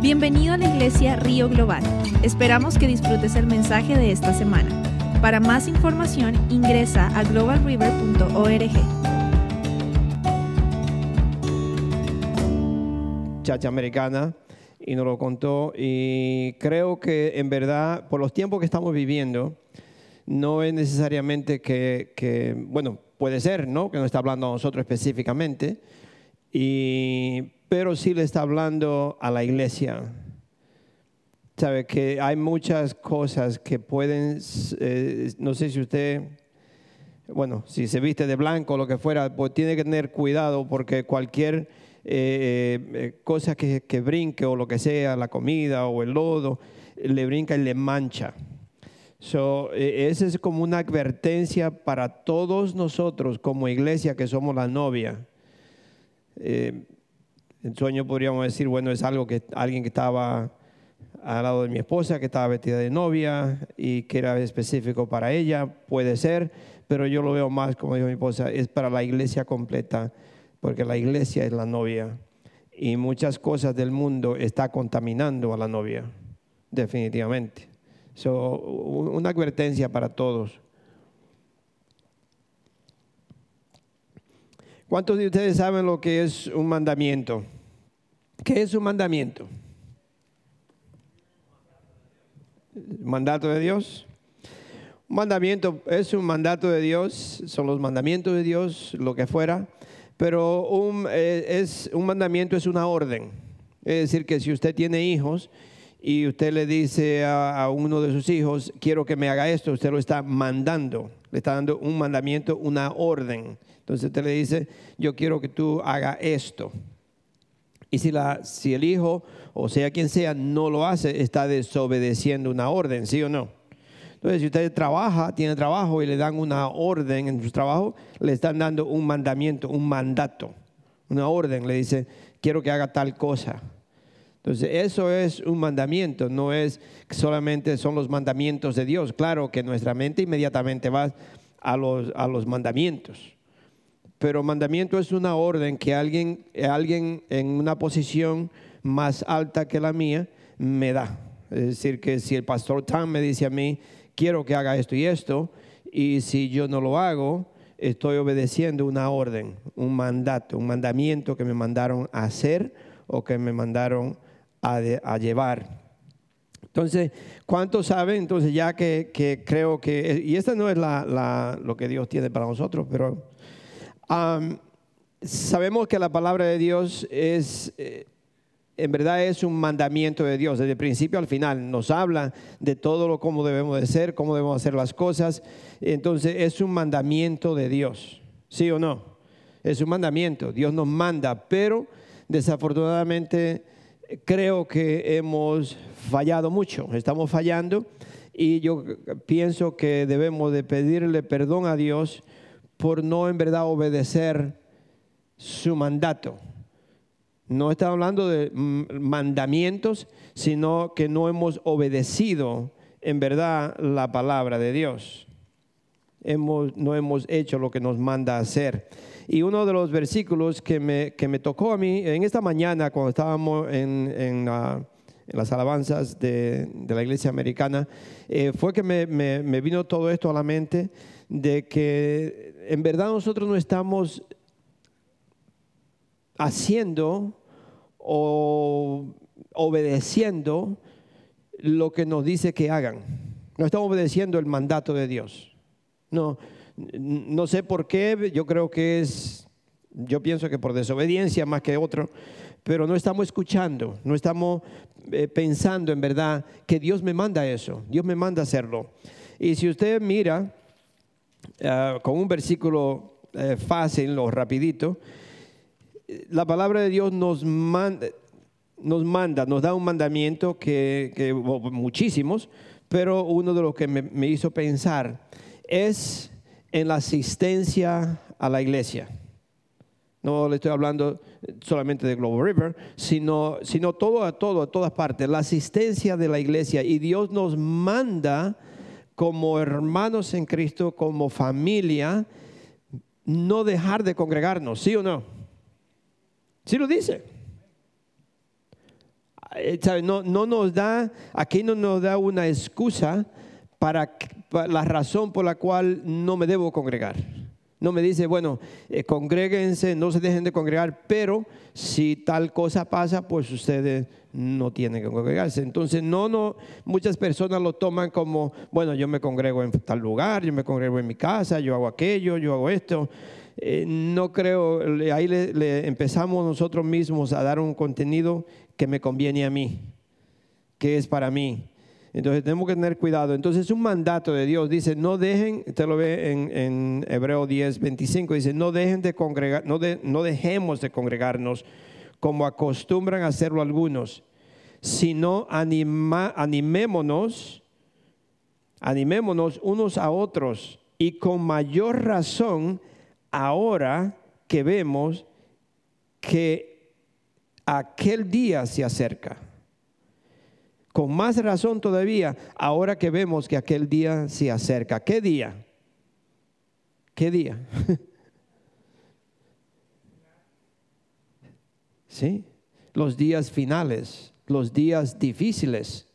Bienvenido a la iglesia Río Global. Esperamos que disfrutes el mensaje de esta semana. Para más información ingresa a globalriver.org. chacha americana y nos lo contó y creo que en verdad por los tiempos que estamos viviendo no es necesariamente que, que, bueno, puede ser, ¿no? Que no está hablando a nosotros específicamente, y, pero sí le está hablando a la iglesia. Sabe que hay muchas cosas que pueden, eh, no sé si usted, bueno, si se viste de blanco o lo que fuera, pues tiene que tener cuidado porque cualquier eh, eh, cosa que, que brinque o lo que sea, la comida o el lodo, le brinca y le mancha. So, esa es como una advertencia para todos nosotros como iglesia que somos la novia. En sueño podríamos decir, bueno, es algo que alguien que estaba al lado de mi esposa, que estaba vestida de novia y que era específico para ella, puede ser, pero yo lo veo más, como dijo mi esposa, es para la iglesia completa, porque la iglesia es la novia y muchas cosas del mundo está contaminando a la novia, definitivamente. So, una advertencia para todos. ¿Cuántos de ustedes saben lo que es un mandamiento? ¿Qué es un mandamiento? ¿Mandato de Dios? Un mandamiento es un mandato de Dios, son los mandamientos de Dios, lo que fuera, pero un, eh, es, un mandamiento es una orden. Es decir, que si usted tiene hijos y usted le dice a, a, uno de sus hijos, quiero que me haga esto, usted lo está mandando, le está dando un mandamiento, una orden. Entonces usted le dice, yo quiero que tú haga esto. Y si, la, si el hijo, o sea quien sea, no lo hace, está desobedeciendo una orden, ¿sí o no? Entonces, si usted trabaja, tiene trabajo y le dan una orden en su trabajo, le están dando un mandamiento, un mandato, una orden. Le dice, quiero que haga tal cosa. Entonces, eso es un mandamiento, no es solamente son los mandamientos de Dios. Claro que nuestra mente inmediatamente va a los, a los mandamientos. Pero mandamiento es una orden que alguien, alguien en una posición más alta que la mía me da. Es decir, que si el pastor Tam me dice a mí, quiero que haga esto y esto, y si yo no lo hago, estoy obedeciendo una orden, un mandato, un mandamiento que me mandaron a hacer o que me mandaron a, llevar. Entonces, ¿cuántos saben? Entonces, ya que, que creo que, y esta no es la, lo que Dios tiene para nosotros, pero sabemos que la palabra de Dios es... Eh, en verdad es un mandamiento de Dios, desde el principio al final. Nos habla de todo lo cómo debemos de ser, cómo debemos hacer las cosas. Entonces es un mandamiento de Dios, ¿sí o no? Es un mandamiento, Dios nos manda, pero desafortunadamente creo que hemos fallado mucho, estamos fallando y yo pienso que debemos de pedirle perdón a Dios por no en verdad obedecer su mandato. No está hablando de mandamientos, sino que no hemos obedecido en verdad la palabra de Dios. Hemos, no hemos hecho lo que nos manda hacer. Y uno de los versículos que me, que me tocó a mí en esta mañana cuando estábamos en, en, uh, en las alabanzas de, de, la iglesia americana, eh, fue que me, me, me vino todo esto a la mente de que en verdad nosotros no estamos haciendo o obedeciendo lo que nos dice que hagan. No estamos obedeciendo el mandato de Dios. No, no sé por qué, yo creo que es, yo pienso que por desobediencia más que otro, pero no estamos escuchando, no estamos eh, pensando en verdad que Dios me manda eso, Dios me manda hacerlo. Y si usted mira uh, con un versículo uh, fácil o rapidito, la palabra de Dios nos manda, nos, manda, nos da un mandamiento que, que muchísimos, pero uno de los que me, me, hizo pensar es en la asistencia a la iglesia. No le estoy hablando solamente de Global River, sino, sino todo a todo, a todas partes, la asistencia de la iglesia. Y Dios nos manda como hermanos en Cristo, como familia, no dejar de congregarnos, ¿sí o no? Sí lo dice. eh. No, no nos da, aquí no nos da una excusa para la razón por la cual no me debo congregar. No me dice, bueno, eh, congréguense, no se dejen de congregar, pero si tal cosa pasa, pues ustedes no tienen que congregarse. Entonces, no, no, muchas personas lo toman como, bueno, yo me congrego en tal lugar, yo me congrego en mi casa, yo hago aquello, yo hago esto. Eh, no creo, ahí le, le empezamos nosotros mismos a dar un contenido que me conviene a mí, que es para mí. Entonces tenemos que tener cuidado. Entonces es un mandato de Dios. Dice, no dejen, usted lo ve en, en Hebreo 10, 25, dice, no dejen de congregar, no, de- no dejemos de congregarnos como acostumbran a hacerlo algunos, sino anima- animémonos, animémonos unos a otros y con mayor razón ahora que vemos que aquel día se acerca. Con más razón todavía, ahora que vemos que aquel día se acerca. ¿Qué día? ¿Qué día? ¿Sí? Los días finales, los días difíciles,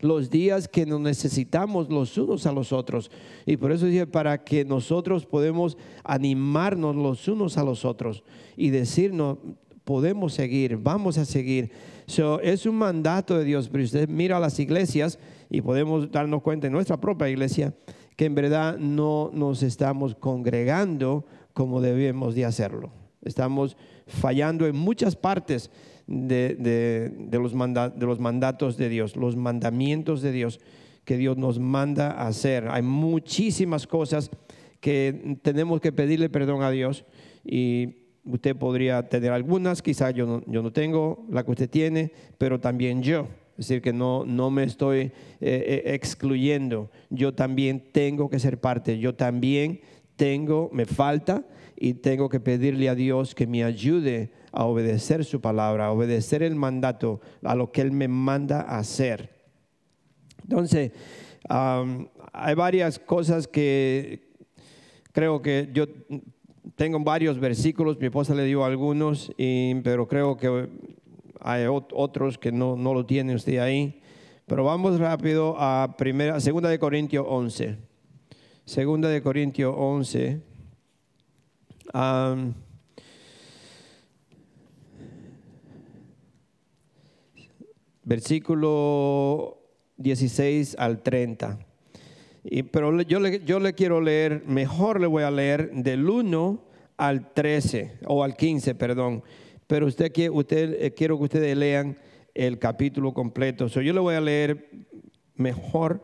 los días que nos necesitamos los unos a los otros. Y por eso dije, para que nosotros podemos animarnos los unos a los otros y decirnos, podemos seguir, vamos a seguir. So, es un mandato de Dios, pero usted mira las iglesias y podemos darnos cuenta en nuestra propia iglesia que en verdad no nos estamos congregando como debemos de hacerlo. Estamos fallando en muchas partes de, de- de los manda- de los mandatos de Dios, los mandamientos de Dios que Dios nos manda a hacer. Hay muchísimas cosas que tenemos que pedirle perdón a Dios y usted podría tener algunas, quizás yo no, yo no tengo la que usted tiene, pero también yo. Es decir, que no, no me estoy eh, eh, excluyendo. Yo también tengo que ser parte. Yo también tengo, me falta y tengo que pedirle a Dios que me ayude a obedecer su palabra, a obedecer el mandato, a lo que Él me manda hacer. Entonces, hay varias cosas que creo que yo tengo varios versículos, mi esposa le dio algunos, pero creo que hay ot- otros que no, no lo tiene usted ahí. Pero vamos rápido a primera, segunda de Corintios 11. Segunda de Corintios 11. am, versículo 16 al 30. Y, pero yo le, yo le quiero leer, mejor le voy a leer del 1 al 13, o al 15, perdón. Pero usted, usted eh, quiero que ustedes lean el capítulo completo. So, yo le voy a leer mejor.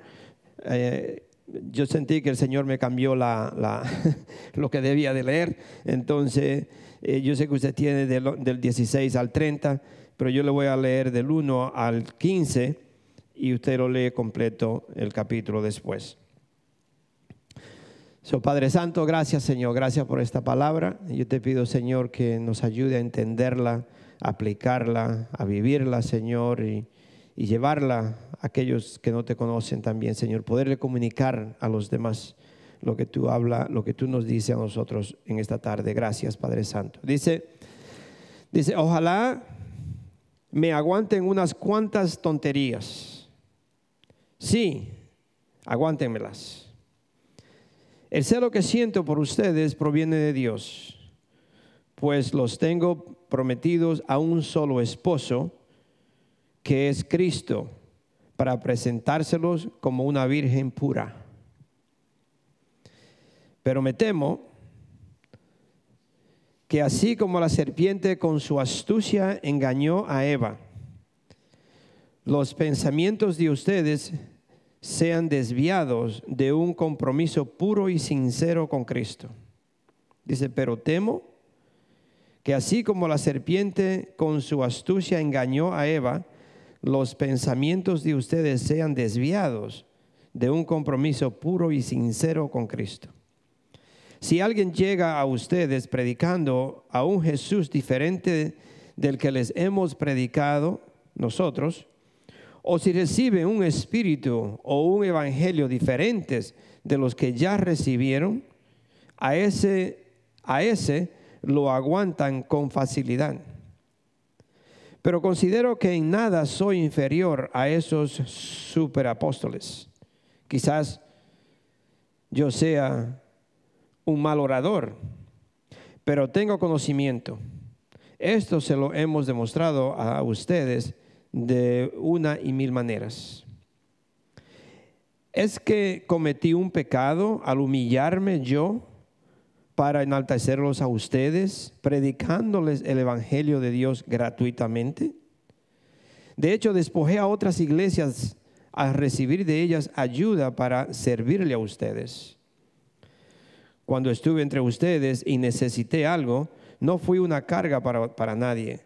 eh, yo sentí que el Señor me cambió la, la- lo que debía de leer. Entonces, eh, yo sé que usted tiene del, del 16 al 30, pero yo le voy a leer del 1 al 15 y usted lo lee completo el capítulo después. So, Padre Santo, gracias Señor, gracias por esta palabra. Yo te pido Señor que nos ayude a entenderla, a aplicarla, a vivirla Señor y, y llevarla a aquellos que no te conocen también Señor, poderle comunicar a los demás lo que tú hablas, lo que tú nos dices a nosotros en esta tarde. Gracias Padre Santo. Dice, dice, ojalá me aguanten unas cuantas tonterías. Sí, aguántenmelas. El celo que siento por ustedes proviene de Dios, pues los tengo prometidos a un solo esposo, que es Cristo, para presentárselos como una virgen pura. Pero me temo que así como la serpiente con su astucia engañó a Eva, los pensamientos de ustedes sean desviados de un compromiso puro y sincero con Cristo. Dice, pero temo que así como la serpiente con su astucia engañó a Eva, los pensamientos de ustedes sean desviados de un compromiso puro y sincero con Cristo. Si alguien llega a ustedes predicando a un Jesús diferente del que les hemos predicado nosotros, o si reciben un espíritu o un evangelio diferentes de los que ya recibieron, a ese, a ese lo aguantan con facilidad. Pero considero que en nada soy inferior a esos superapóstoles. Quizás yo sea un mal orador, pero tengo conocimiento. Esto se lo hemos demostrado a ustedes de una y mil maneras. ¿Es que cometí un pecado al humillarme yo para enaltecerlos a ustedes, predicándoles el Evangelio de Dios gratuitamente? De hecho, despojé a otras iglesias a recibir de ellas ayuda para servirle a ustedes. Cuando estuve entre ustedes y necesité algo, no fui una carga para, para nadie,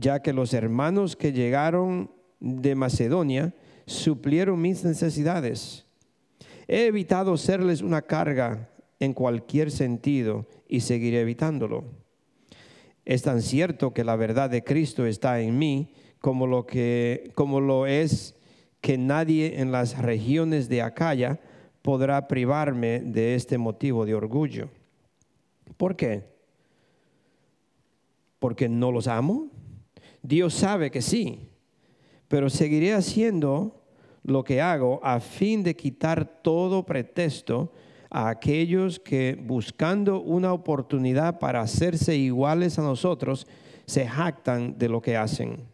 ya que los hermanos que llegaron de Macedonia suplieron mis necesidades. He evitado serles una carga en cualquier sentido y seguiré evitándolo. Es tan cierto que la verdad de Cristo está en mí como lo, que, como lo es que nadie en las regiones de Acaya podrá privarme de este motivo de orgullo. ¿Por qué? ¿Porque no los amo? Dios sabe que sí, pero seguiré haciendo lo que hago a fin de quitar todo pretexto a aquellos que buscando una oportunidad para hacerse iguales a nosotros, se jactan de lo que hacen.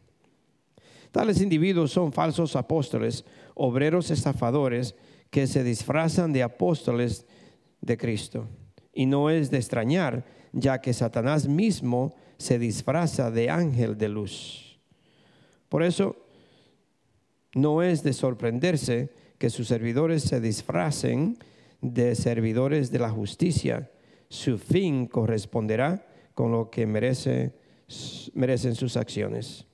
Tales individuos son falsos apóstoles, obreros estafadores, que se disfrazan de apóstoles de Cristo. Y no es de extrañar, ya que Satanás mismo se disfraza de ángel de luz. Por eso, no es de sorprenderse que sus servidores se disfracen de servidores de la justicia. Su fin corresponderá con lo que merece, merecen sus acciones.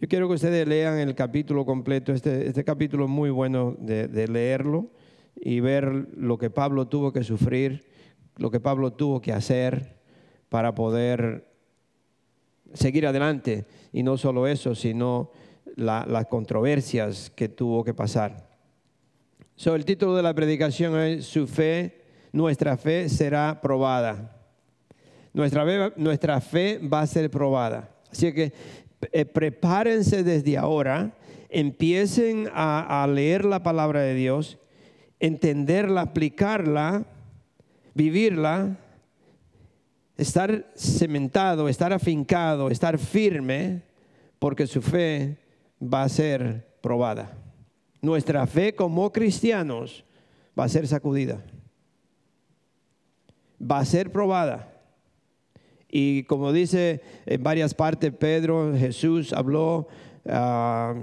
Yo quiero que ustedes lean el capítulo completo. Este, este capítulo es muy bueno de leerlo y ver lo que Pablo tuvo que sufrir, lo que Pablo tuvo que hacer para poder seguir adelante. Y no solo eso, sino las controversias que tuvo que pasar. So, el título de la predicación es Su fe, nuestra fe será probada. Nuestra fe, nuestra fe va a ser probada. Así que eh, prepárense desde ahora, empiecen a, a leer la palabra de Dios, entenderla, aplicarla, vivirla, estar cementado, estar afincado, estar firme, porque su fe va a ser probada. Nuestra fe como cristianos va a ser sacudida. Va a ser probada. Y como dice en varias partes Pedro, Jesús habló, ah,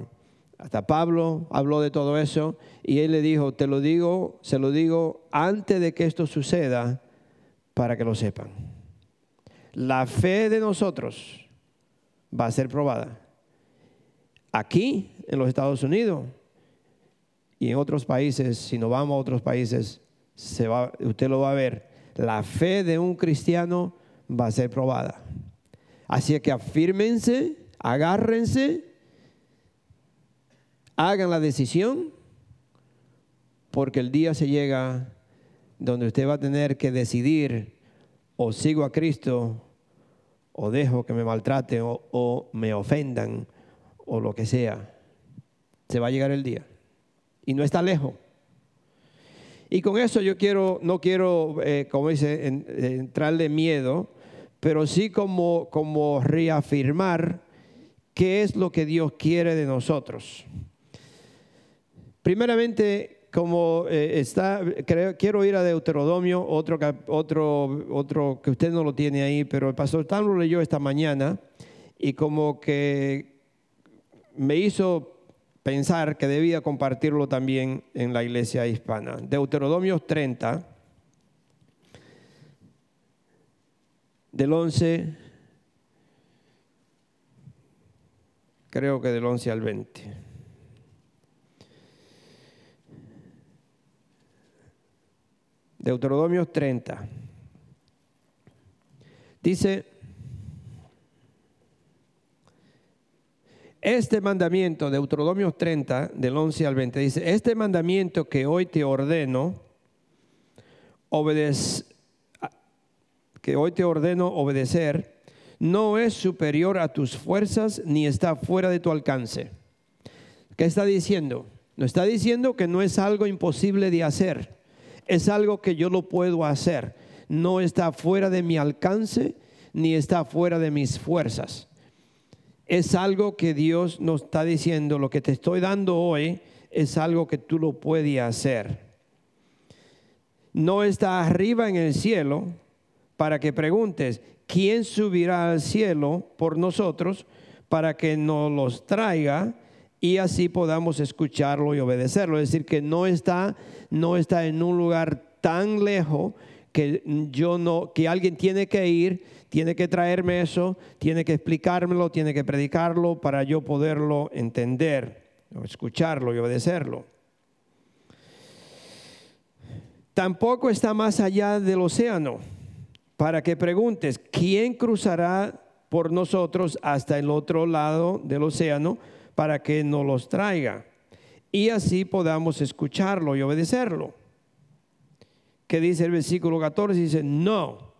hasta Pablo habló de todo eso, y él le dijo, te lo digo, se lo digo antes de que esto suceda, para que lo sepan. La fe de nosotros va a ser probada. Aquí, en los Estados Unidos y en otros países, si no vamos a otros países, usted lo va a ver. La fe de un cristiano va a ser probada. Así que afírmense, agárrense, hagan la decisión, porque el día se llega donde usted va a tener que decidir o sigo a Cristo o dejo que me maltraten o, me ofendan o lo que sea, se va a llegar el día. Y no está lejos. Y con eso yo quiero, no quiero, eh, como dice, entrarle miedo, pero sí como, como reafirmar qué es lo que Dios quiere de nosotros. Primeramente, como eh, está, quiero ir a Deuteronomio, otro, otro, otro que usted no lo tiene ahí, pero el pastor Tan lo leyó esta mañana y como que me hizo pensar que debía compartirlo también en la iglesia hispana. Deuteronomio 30, del 11, creo que del 11 al 20. Deuteronomio 30. Dice, Este mandamiento, Deuteronomio 30, del 11 al 20, dice, este mandamiento que hoy te ordeno, que hoy te ordeno obedecer, no es superior a tus fuerzas ni está fuera de tu alcance. ¿Qué está diciendo? No está diciendo que no es algo imposible de hacer, es algo que yo lo puedo hacer. No está fuera de mi alcance ni está fuera de mis fuerzas. Es algo que Dios nos está diciendo, lo que te estoy dando hoy es algo que tú lo puedes hacer. No está arriba en el cielo para que preguntes, ¿quién subirá al cielo por nosotros para que nos los traiga? Y así podamos escucharlo y obedecerlo. Es decir, que no está, no está en un lugar tan lejos que yo no, que alguien tiene que ir, tiene que traerme eso, tiene que explicármelo, tiene que predicarlo para yo poderlo entender, escucharlo y obedecerlo. Tampoco está más allá del océano para que preguntes, ¿quién cruzará por nosotros hasta el otro lado del océano? Para que nos los traiga y así podamos escucharlo y obedecerlo. ¿Qué dice el versículo 14? Dice, no,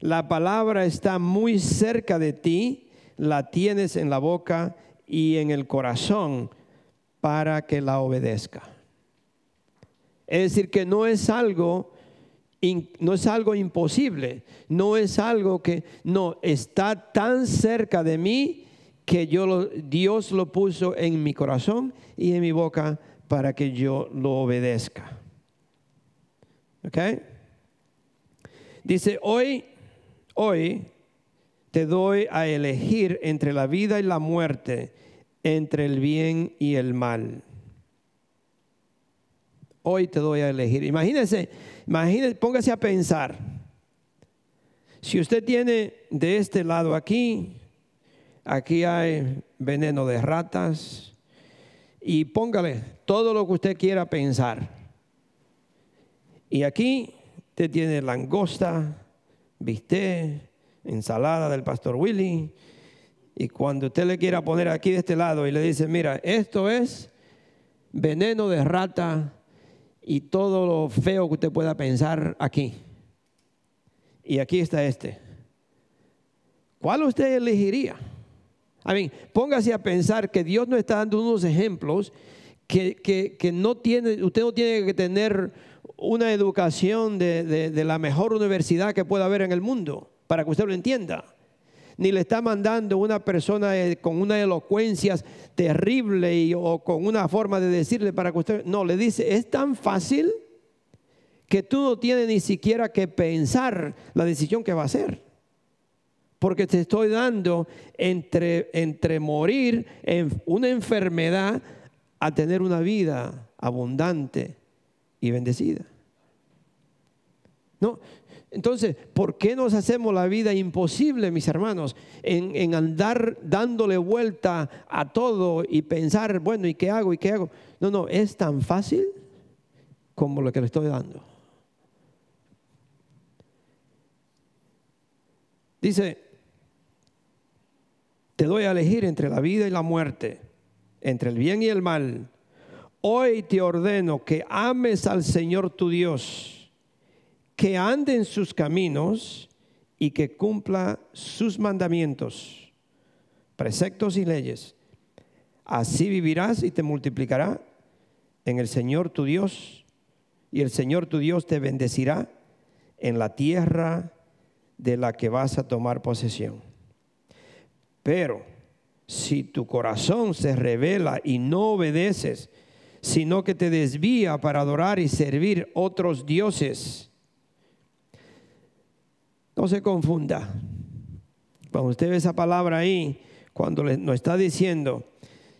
la palabra está muy cerca de ti, la tienes en la boca y en el corazón para que la obedezca. Es decir, que no es algo no es algo imposible, no es algo que no está tan cerca de mí que yo Dios lo puso en mi corazón y en mi boca para que yo lo obedezca. ¿Ok? Dice, hoy, hoy te doy a elegir entre la vida y la muerte, entre el bien y el mal. Hoy te doy a elegir. Imagínese, imagínese, póngase a pensar. Si usted tiene de este lado aquí aquí hay veneno de ratas y póngale todo lo que usted quiera pensar. Y aquí usted tiene langosta, bistec, ensalada del pastor Willy. Y cuando usted le quiera poner aquí de este lado y le dice, mira, esto es veneno de rata y todo lo feo que usted pueda pensar aquí. Y aquí está este. ¿Cuál usted elegiría? A mí, póngase a pensar que Dios nos está dando unos ejemplos que, no tiene, usted no tiene que tener una educación de, la mejor universidad que pueda haber en el mundo para que usted lo entienda. Ni le está mandando una persona eh, con una elocuencia terrible o con una forma de decirle para que usted... No, le dice, es tan fácil que tú no tienes ni siquiera que pensar la decisión que va a hacer porque te estoy dando entre, entre morir en una enfermedad a tener una vida abundante y bendecida. ¿No? Entonces, ¿por qué nos hacemos la vida imposible, mis hermanos, en, en, andar dándole vuelta a todo y pensar, bueno, ¿y qué hago? ¿Y qué hago? No, no, es tan fácil como lo que le estoy dando. Dice, te doy a elegir entre la vida y la muerte, entre el bien y el mal. Hoy te ordeno que ames al Señor tu Dios, que ande en sus caminos y que cumpla sus mandamientos, preceptos y leyes. Así vivirás y te multiplicará en el Señor tu Dios, y el Señor tu Dios te bendecirá en la tierra de la que vas a tomar posesión. Pero si tu corazón se revela y no obedeces, sino que te desvía para adorar y servir otros dioses, no se confunda. Cuando usted ve esa palabra ahí, cuando nos está diciendo,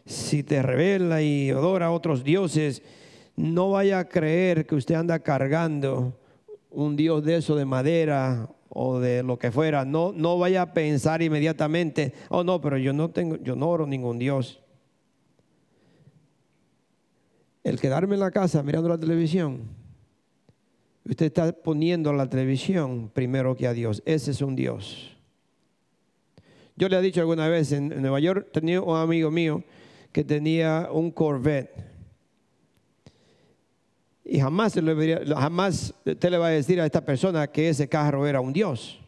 si te revela y adora a otros dioses, no vaya a creer que usted anda cargando un dios de eso de madera o de lo que fuera, no, no vaya a pensar inmediatamente, oh no, pero yo no tengo, yo no oro ningún Dios. El quedarme en la casa mirando la televisión, usted está poniendo la televisión primero que a Dios. Ese es un Dios. Yo le he dicho alguna vez, en, Nueva York tenía un amigo mío que tenía un Corvette y jamás, usted le va a decir a esta persona que ese carro era un Dios.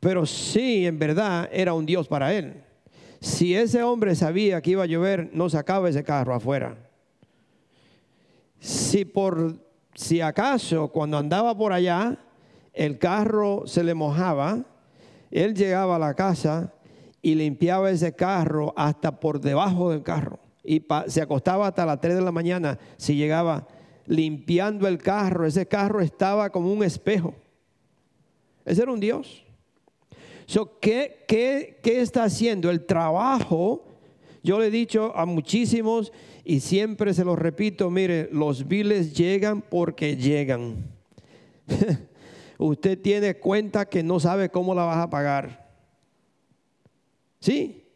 Pero sí, en verdad, era un Dios para él. Si ese hombre sabía que iba a llover, no sacaba ese carro afuera. Si por si acaso cuando andaba por allá el carro se le mojaba, él llegaba a la casa y limpiaba ese carro hasta por debajo del carro. Y se acostaba hasta las 3 de la mañana si llegaba limpiando el carro. Ese carro estaba como un espejo. Ese era un Dios. ¿qué, qué, qué está haciendo? El trabajo, yo le he dicho a muchísimos y siempre se lo repito, mire, los biles llegan porque llegan. Usted tiene cuenta que no sabe cómo la vas a pagar. ¿Sí?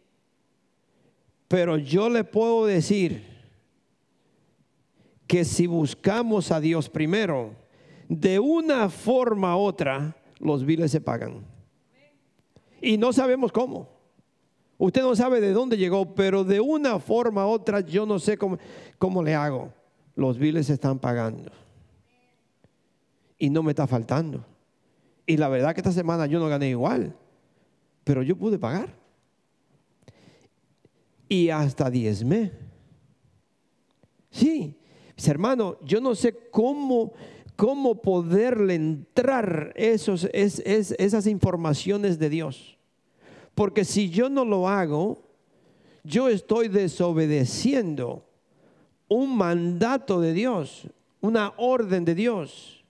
Pero yo le puedo decir que si buscamos a Dios primero, de una forma u otra, los biles se pagan. Y no sabemos cómo. Usted no sabe de dónde llegó, pero de una forma u otra yo no sé cómo, cómo le hago. Los biles se están pagando. Y no me está faltando. Y la verdad que esta semana yo no gané igual, pero yo pude pagar. Y hasta diezme. Sí, mis hermanos, yo no sé cómo cómo poderle entrar esos, esas informaciones de Dios. Porque si yo no lo hago, yo estoy desobedeciendo un mandato de Dios, una orden de Dios.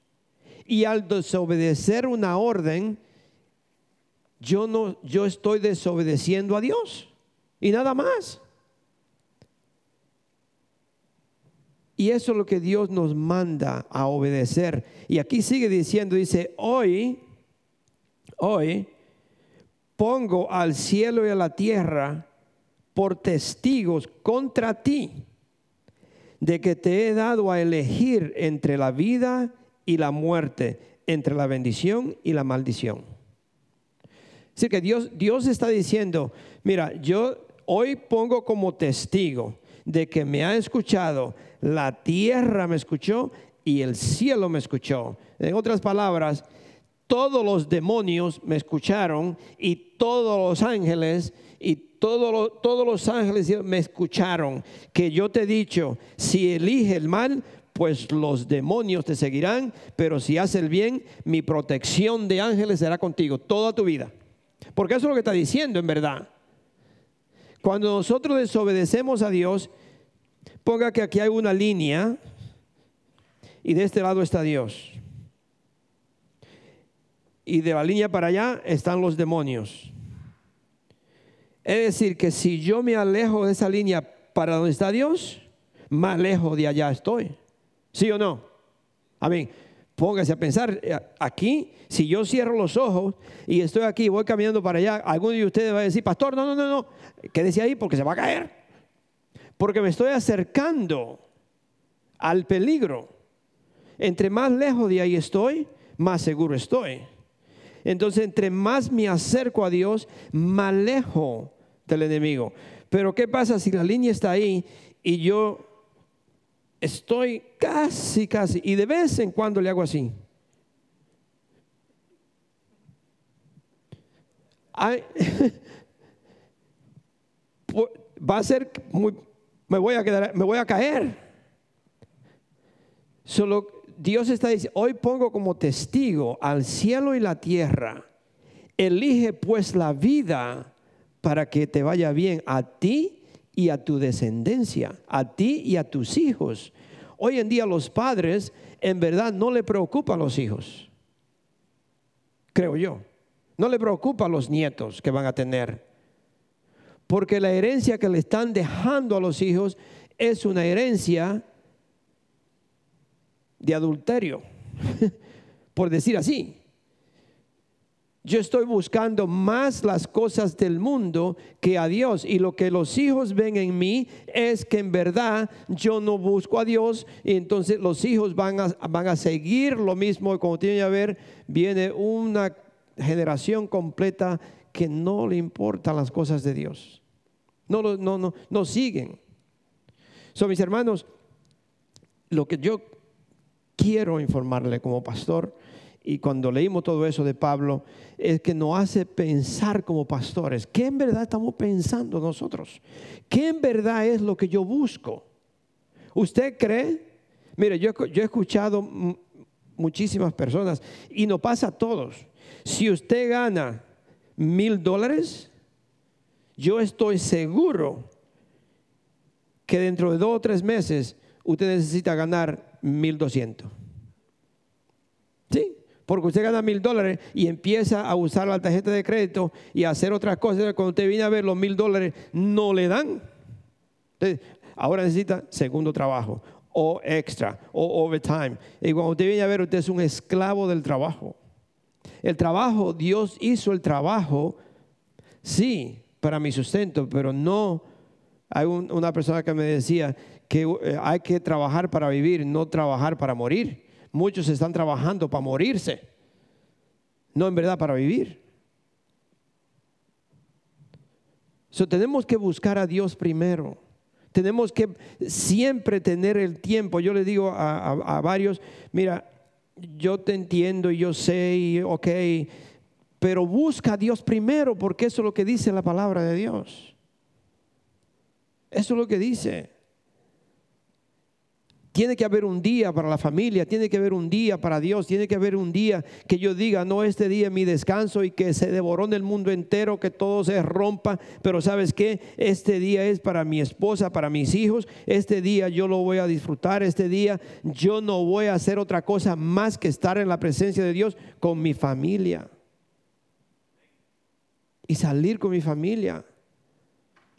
Y al desobedecer una orden, yo no yo estoy desobedeciendo a Dios y nada más. Y eso es lo que Dios nos manda a obedecer. Y aquí sigue diciendo, dice, hoy, hoy pongo al cielo y a la tierra por testigos contra ti de que te he dado a elegir entre la vida y la muerte, entre la bendición y la maldición. Así que Dios, Dios está diciendo, mira, yo hoy pongo como testigo de que me ha escuchado, la tierra me escuchó y el cielo me escuchó. En otras palabras, todos los demonios me escucharon y todos los ángeles y todos los ángeles me escucharon. Que yo te he dicho, si elige el mal, pues los demonios te seguirán, pero si hace el bien, mi protección de ángeles será contigo toda tu vida. Porque eso es lo que está diciendo en verdad. Cuando nosotros desobedecemos a Dios, ponga que aquí hay una línea y de este lado está Dios. Y de la línea para allá están los demonios. Es decir, que si yo me alejo de esa línea para donde está Dios, más lejos de allá estoy. ¿Sí o no? Amén. Póngase a pensar, eh, aquí, si yo cierro los ojos y estoy aquí, voy caminando para allá, alguno de ustedes va a decir, pastor, no, no, no, no, quédese ahí porque se va a caer. Porque me estoy acercando al peligro. Entre más lejos de ahí estoy, más seguro estoy. Entonces, entre más me acerco a Dios, más lejos del enemigo. Pero ¿qué pasa si la línea está ahí y yo estoy casi, casi, y de vez en cuando le hago así. va a ser muy, me voy a quedar, me voy a caer. Solo Dios está diciendo, hoy pongo como testigo al cielo y la tierra. Elige pues la vida para que te vaya bien a ti y a tu descendencia, a ti y a tus hijos. Hoy en día los padres en verdad no le preocupan los hijos, creo yo. No le preocupa a los nietos que van a tener. Porque la herencia que le están dejando a los hijos es una herencia de adulterio, por decir así. Yo estoy buscando más las cosas del mundo que a Dios. Y lo que los hijos ven en mí es que en verdad yo no busco a Dios. Y entonces los hijos van a, van a seguir lo mismo. Y como tiene a ver, viene una generación completa que no le importan las cosas de Dios. No, no, no, no siguen. Son mis hermanos, lo que yo quiero informarle como pastor y cuando leímos todo eso de Pablo, es que nos hace pensar como pastores, ¿qué en verdad estamos pensando nosotros? ¿Qué en verdad es lo que yo busco? ¿Usted cree? Mire, yo, he escuchado muchísimas personas y no pasa a todos. Si usted gana mil dólares, yo estoy seguro que dentro de dos o tres meses usted necesita ganar mil doscientos. Porque usted gana mil dólares y empieza a usar la tarjeta de crédito y a hacer otras cosas. Cuando usted viene a ver los mil dólares, no le dan. ahora necesita segundo trabajo, o extra, o overtime. Y cuando usted viene a ver, usted es un esclavo del trabajo. El trabajo, Dios hizo el trabajo, sí, para mi sustento, pero no. Hay una persona que me decía que eh, hay que trabajar para vivir, no trabajar para morir. Muchos están trabajando para morirse, no en verdad para vivir. So, tenemos que buscar a Dios primero. Tenemos que siempre tener el tiempo. Yo le digo a, a varios, mira, yo te entiendo y yo sé, y, ok, pero busca a Dios primero porque eso es lo que dice la palabra de Dios. Eso es lo que dice. Tiene que haber un día para la familia, tiene que haber un día para Dios, tiene que haber un día que yo diga, no, este día es mi descanso y que se devoró en el mundo entero, que todo se rompa, pero sabes qué, este día es para mi esposa, para mis hijos, este día yo lo voy a disfrutar, este día yo no voy a hacer otra cosa más que estar en la presencia de Dios con mi familia y salir con mi familia.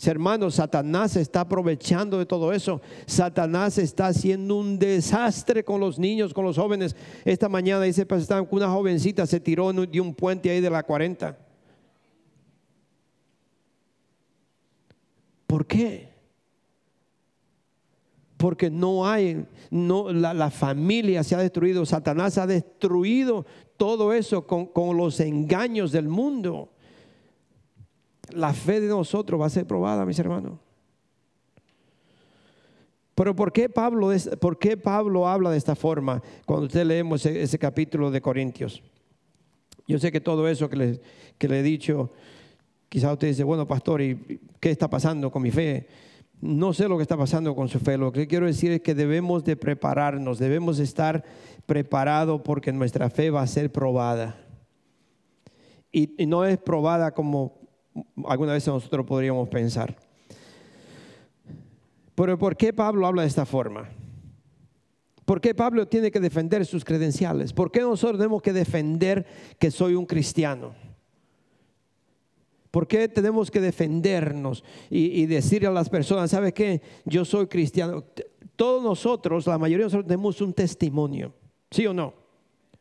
Hermanos, Satanás está aprovechando de todo eso. Satanás está haciendo un desastre con los niños, con los jóvenes. Esta mañana dice, pues una jovencita se tiró de un puente ahí de la 40. ¿Por qué? Porque no hay, no, la, familia se ha destruido. Satanás ha destruido todo eso con, con los engaños del mundo la fe de nosotros va a ser probada, mis hermanos. Pero ¿por qué Pablo, por qué Pablo habla de esta forma cuando usted leemos ese, capítulo de Corintios? Yo sé que todo eso que le, que le he dicho, quizás usted dice, bueno, pastor, ¿y qué está pasando con mi fe? No sé lo que está pasando con su fe. Lo que quiero decir es que debemos de prepararnos, debemos estar preparados porque nuestra fe va a ser probada. Y, y no es probada como alguna vez nosotros podríamos pensar. Pero ¿por qué Pablo habla de esta forma? ¿Por qué Pablo tiene que defender sus credenciales? ¿Por qué nosotros tenemos que defender que soy un cristiano? ¿Por qué tenemos que defendernos y, y decirle a las personas, ¿sabe qué? Yo soy cristiano. Todos nosotros, la mayoría de nosotros tenemos un testimonio, ¿sí o no?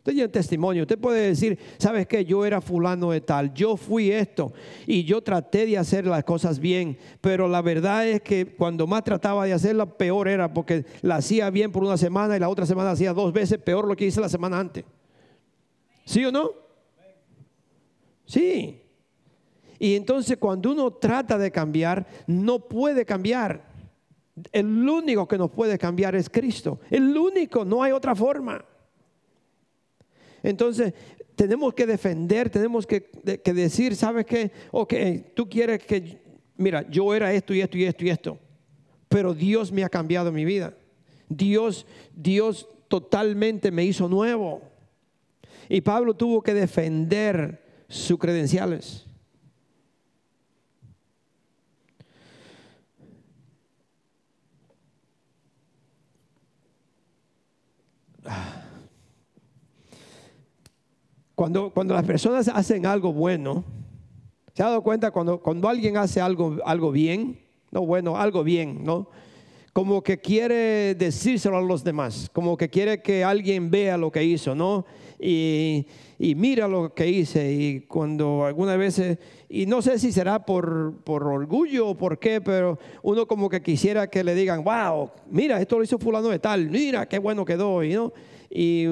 Usted tiene testimonio. Usted puede decir, ¿sabes qué? Yo era fulano de tal. Yo fui esto. Y yo traté de hacer las cosas bien. Pero la verdad es que cuando más trataba de hacerla, peor era. Porque la hacía bien por una semana y la otra semana hacía dos veces peor lo que hice la semana antes. ¿Sí o no? Sí. Y entonces cuando uno trata de cambiar, no puede cambiar. El único que nos puede cambiar es Cristo. El único, no hay otra forma. Entonces, tenemos que defender, tenemos que, decir, ¿sabes qué? Ok, tú quieres que, mira, yo era esto y esto y esto y esto, pero Dios me ha cambiado mi vida. Dios, Dios totalmente me hizo nuevo. Y Pablo tuvo que defender sus credenciales. Ah. Cuando, cuando las personas hacen algo bueno, ¿se ha dado cuenta cuando, cuando alguien hace algo, algo bien? No, bueno, algo bien, ¿no? Como que quiere decírselo a los demás, como que quiere que alguien vea lo que hizo, ¿no? Y, y mira lo que hice. Y cuando algunas veces, y no sé si será por, por orgullo o por qué, pero uno como que quisiera que le digan, wow, mira, esto lo hizo fulano de tal, mira qué bueno quedó, y ¿no? y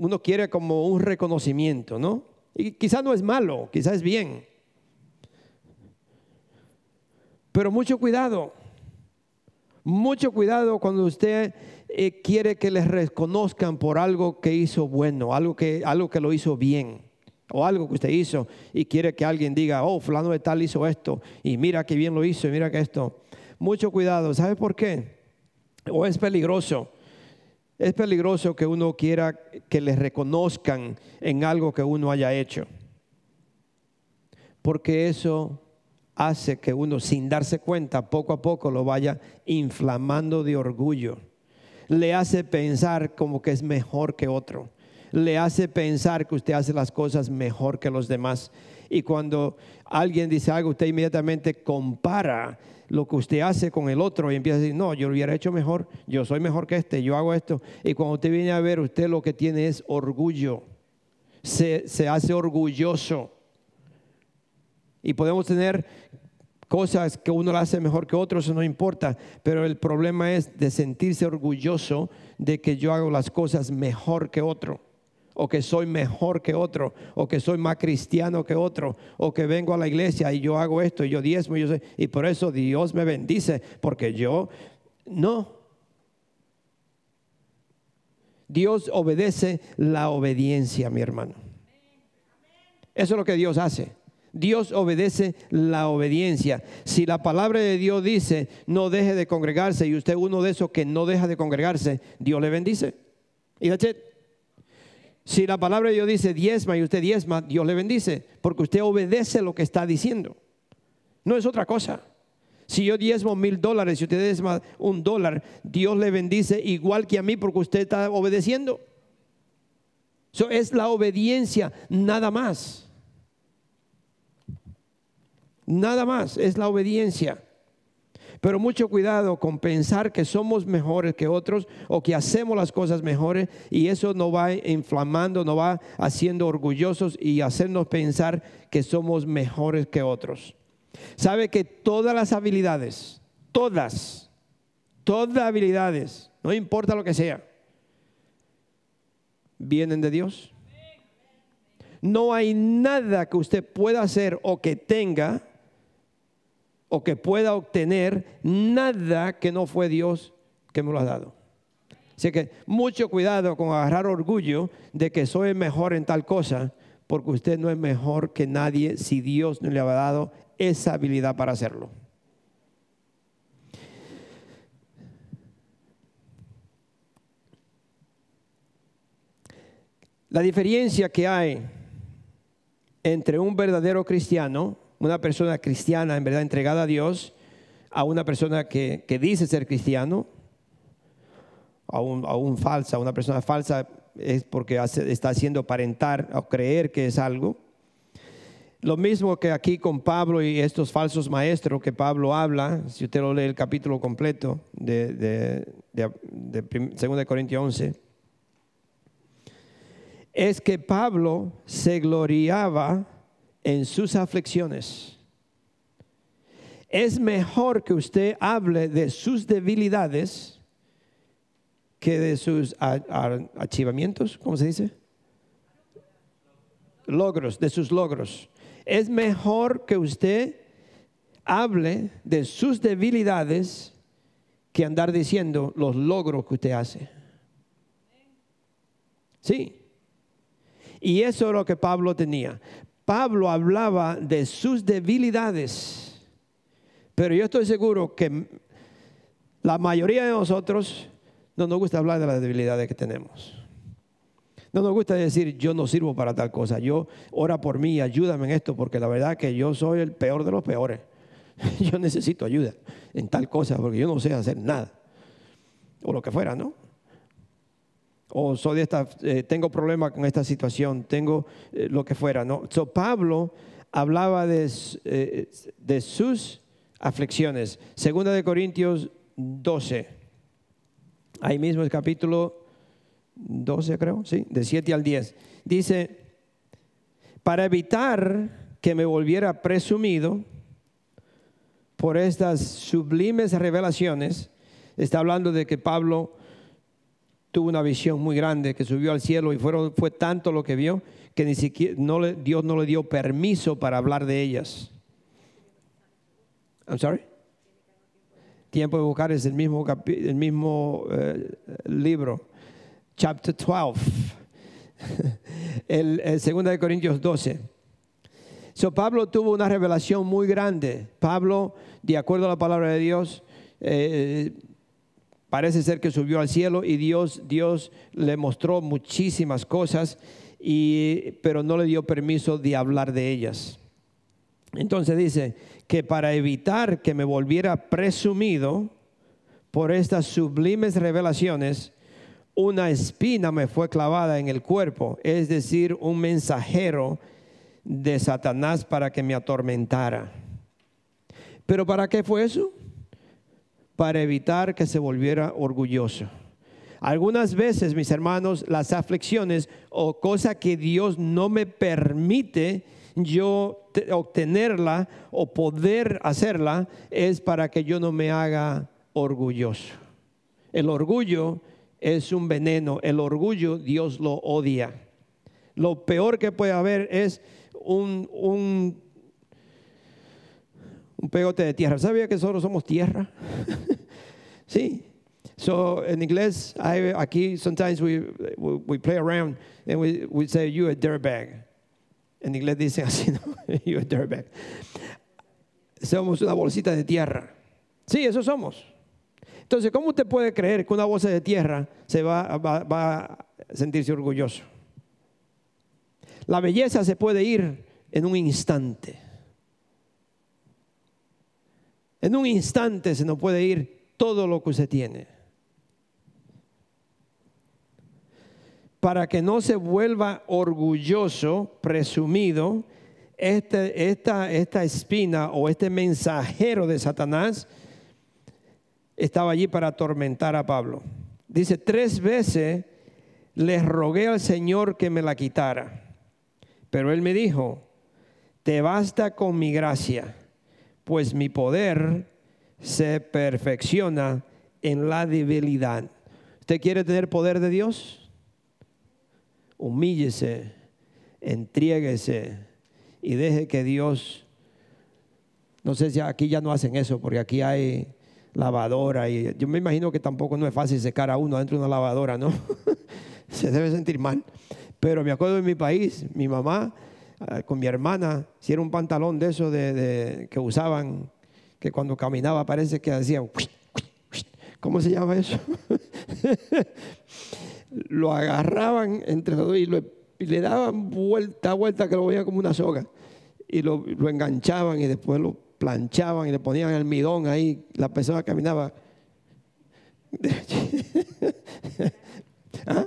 uno quiere como un reconocimiento, ¿no? Y quizás no es malo, quizás es bien. Pero mucho cuidado, mucho cuidado cuando usted eh, quiere que les reconozcan por algo que hizo bueno, algo que, algo que lo hizo bien, o algo que usted hizo y quiere que alguien diga, oh, fulano de tal hizo esto, y mira que bien lo hizo, y mira que esto. Mucho cuidado, ¿sabe por qué? O es peligroso. Es peligroso que uno quiera que les reconozcan en algo que uno haya hecho. Porque eso hace que uno sin darse cuenta poco a poco lo vaya inflamando de orgullo. Le hace pensar como que es mejor que otro. Le hace pensar que usted hace las cosas mejor que los demás. Y cuando alguien dice algo, usted inmediatamente compara lo que usted hace con el otro y empieza a decir, no, yo lo hubiera hecho mejor, yo soy mejor que este, yo hago esto. Y cuando usted viene a ver, usted lo que tiene es orgullo. Se, se hace orgulloso y podemos tener cosas que uno las hace mejor que otros, eso no importa, pero el problema es de sentirse orgulloso de que yo hago las cosas mejor que otro, o que soy mejor que otro, o que soy más cristiano que otro, o que vengo a la iglesia y yo hago esto, y yo diezmo, y, yo sé, y por eso Dios me bendice, porque yo no. Dios obedece la obediencia, mi hermano. Eso es lo que Dios hace. Dios obedece la obediencia. Si la palabra de Dios dice no deje de congregarse y usted uno de esos que no deja de congregarse, Dios le bendice. Y Si la palabra de Dios dice diezma y usted diezma, Dios le bendice, porque usted obedece lo que está diciendo. No es otra cosa. Si yo diezmo mil dólares y usted diezma un dólar, Dios le bendice igual que a mí porque usted está obedeciendo. Eso es la obediencia, nada más. Nada más, es la obediencia. Pero mucho cuidado con pensar que somos mejores que otros o que hacemos las cosas mejores y eso nos va inflamando, nos va haciendo orgullosos y hacernos pensar que somos mejores que otros. Sabe que todas las habilidades, todas, todas habilidades, no importa lo que sea, vienen de Dios. No hay nada que usted pueda hacer o que tenga o que pueda obtener nada que no fue Dios que me lo ha dado. Así que mucho cuidado con agarrar orgullo de que soy mejor en tal cosa, porque usted no es mejor que nadie si Dios no le ha dado esa habilidad para hacerlo. La diferencia que hay entre un verdadero cristiano una persona cristiana, en verdad entregada a Dios, a una persona que, dice ser cristiano, a un, falsa, una persona falsa es porque está haciendo aparentar o creer que es algo. Lo mismo que aquí con Pablo y estos falsos maestros que Pablo habla, si usted lo lee el capítulo completo de, de, de, de 2 Corintios 11, es que Pablo se gloriaba en sus aflicciones. Es mejor que usted hable de sus debilidades que de sus archivamientos, ¿cómo se dice? Logros, de sus logros. Es mejor que usted hable de sus debilidades que andar diciendo los logros que usted hace. Sí. Y eso es lo que Pablo tenía. Pablo hablaba de sus debilidades, pero yo estoy seguro que la mayoría de nosotros no nos gusta hablar de las debilidades que tenemos. No nos gusta decir yo no sirvo para tal cosa, yo ora por mí, ayúdame en esto, porque la verdad que yo soy el peor de los peores. Yo necesito ayuda en tal cosa, porque yo no sé hacer nada. O lo que fuera, ¿no? O soy de eh, tengo problemas con esta situación, tengo eh, lo que fuera. ¿no? So, Pablo hablaba de, eh, de sus aflicciones. Segunda de Corintios 12. Ahí mismo el capítulo 12 creo, sí, de 7 al 10. Dice, para evitar que me volviera presumido por estas sublimes revelaciones, está hablando de que Pablo tuvo una visión muy grande que subió al cielo y fueron, fue tanto lo que vio que ni siquiera Dios no le dio permiso para hablar de ellas. I'm sorry. tiempo de buscar, es el mismo, el mismo eh, libro, chapter 12, el, 2 de Corintios 12. So, Pablo tuvo una revelación muy grande. Pablo, de acuerdo a la palabra de Dios, eh, parece ser que subió al cielo y Dios, Dios le mostró muchísimas cosas, y, pero no le dio permiso de hablar de ellas. Entonces dice que para evitar que me volviera presumido por estas sublimes revelaciones, una espina me fue clavada en el cuerpo, es decir, un mensajero de Satanás para que me atormentara. ¿Pero para qué fue eso? Para evitar que se volviera orgulloso. Algunas veces, mis hermanos, las aflicciones o cosas que Dios no me permite yo te- obtenerla o poder hacerla es para que yo no me haga orgulloso. El orgullo es un veneno, el orgullo Dios lo odia. Lo peor que puede haber es un, un, un pegote de tierra. ¿Sabía que nosotros somos tierra? sí. So en inglés, hay- aquí sometimes we, we, we play around and we, we say, you a dirtbag. En inglés dicen así, ¿no? you a dirtbag. Somos una bolsita de tierra. Sí, eso somos. Entonces, ¿cómo usted puede creer que una bolsa de tierra se va, va- va a sentirse orgulloso? La belleza se puede ir en un instante. En un instante se nos puede ir todo lo que usted tiene. Para que no se vuelva orgulloso, presumido, este- esta, esta espina o este mensajero de Satanás estaba allí para atormentar a Pablo. Dice, tres veces le rogué al Señor que me la quitara. Pero él me dijo, te basta con mi gracia, pues mi poder se perfecciona en la debilidad. ¿Usted quiere tener poder de Dios? Humíllese, entréguese y deje que Dios, no sé si aquí ya no hacen eso, porque aquí hay lavadora y yo me imagino que tampoco no es fácil secar a uno dentro de una lavadora, ¿no? se debe sentir mal. Pero me acuerdo en mi país, mi mamá ah, con mi hermana, si era un pantalón de esos de, que usaban, que cuando caminaba parece que hacía, ¿cómo se llama eso? lo agarraban entre los dos y, le daban vuelta a vuelta que lo veían como una soga y lo, enganchaban y después lo planchaban y le ponían almidón ahí, la persona caminaba. ¿Ah?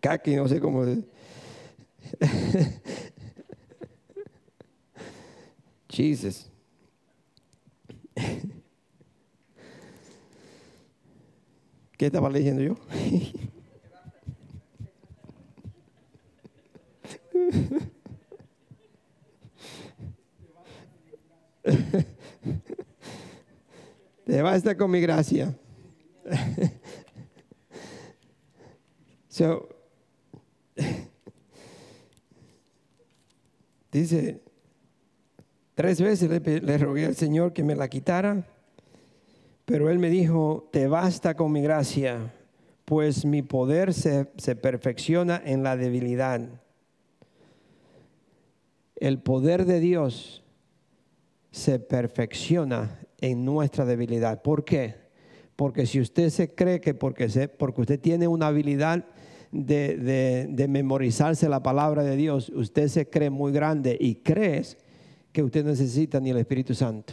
Kaki, no sé cómo. Jesus. ¿Qué estaba leyendo yo? Te basta con mi gracia. so, dice, tres veces le, rogué al Señor que me la quitara, pero Él me dijo, te basta con mi gracia, pues mi poder se, se perfecciona en la debilidad. El poder de Dios se perfecciona en nuestra debilidad. ¿Por qué? Porque si usted se cree que porque, se- porque usted tiene una habilidad de, memorizarse la palabra de Dios, usted se cree muy grande y crees que usted necesita ni el Espíritu Santo.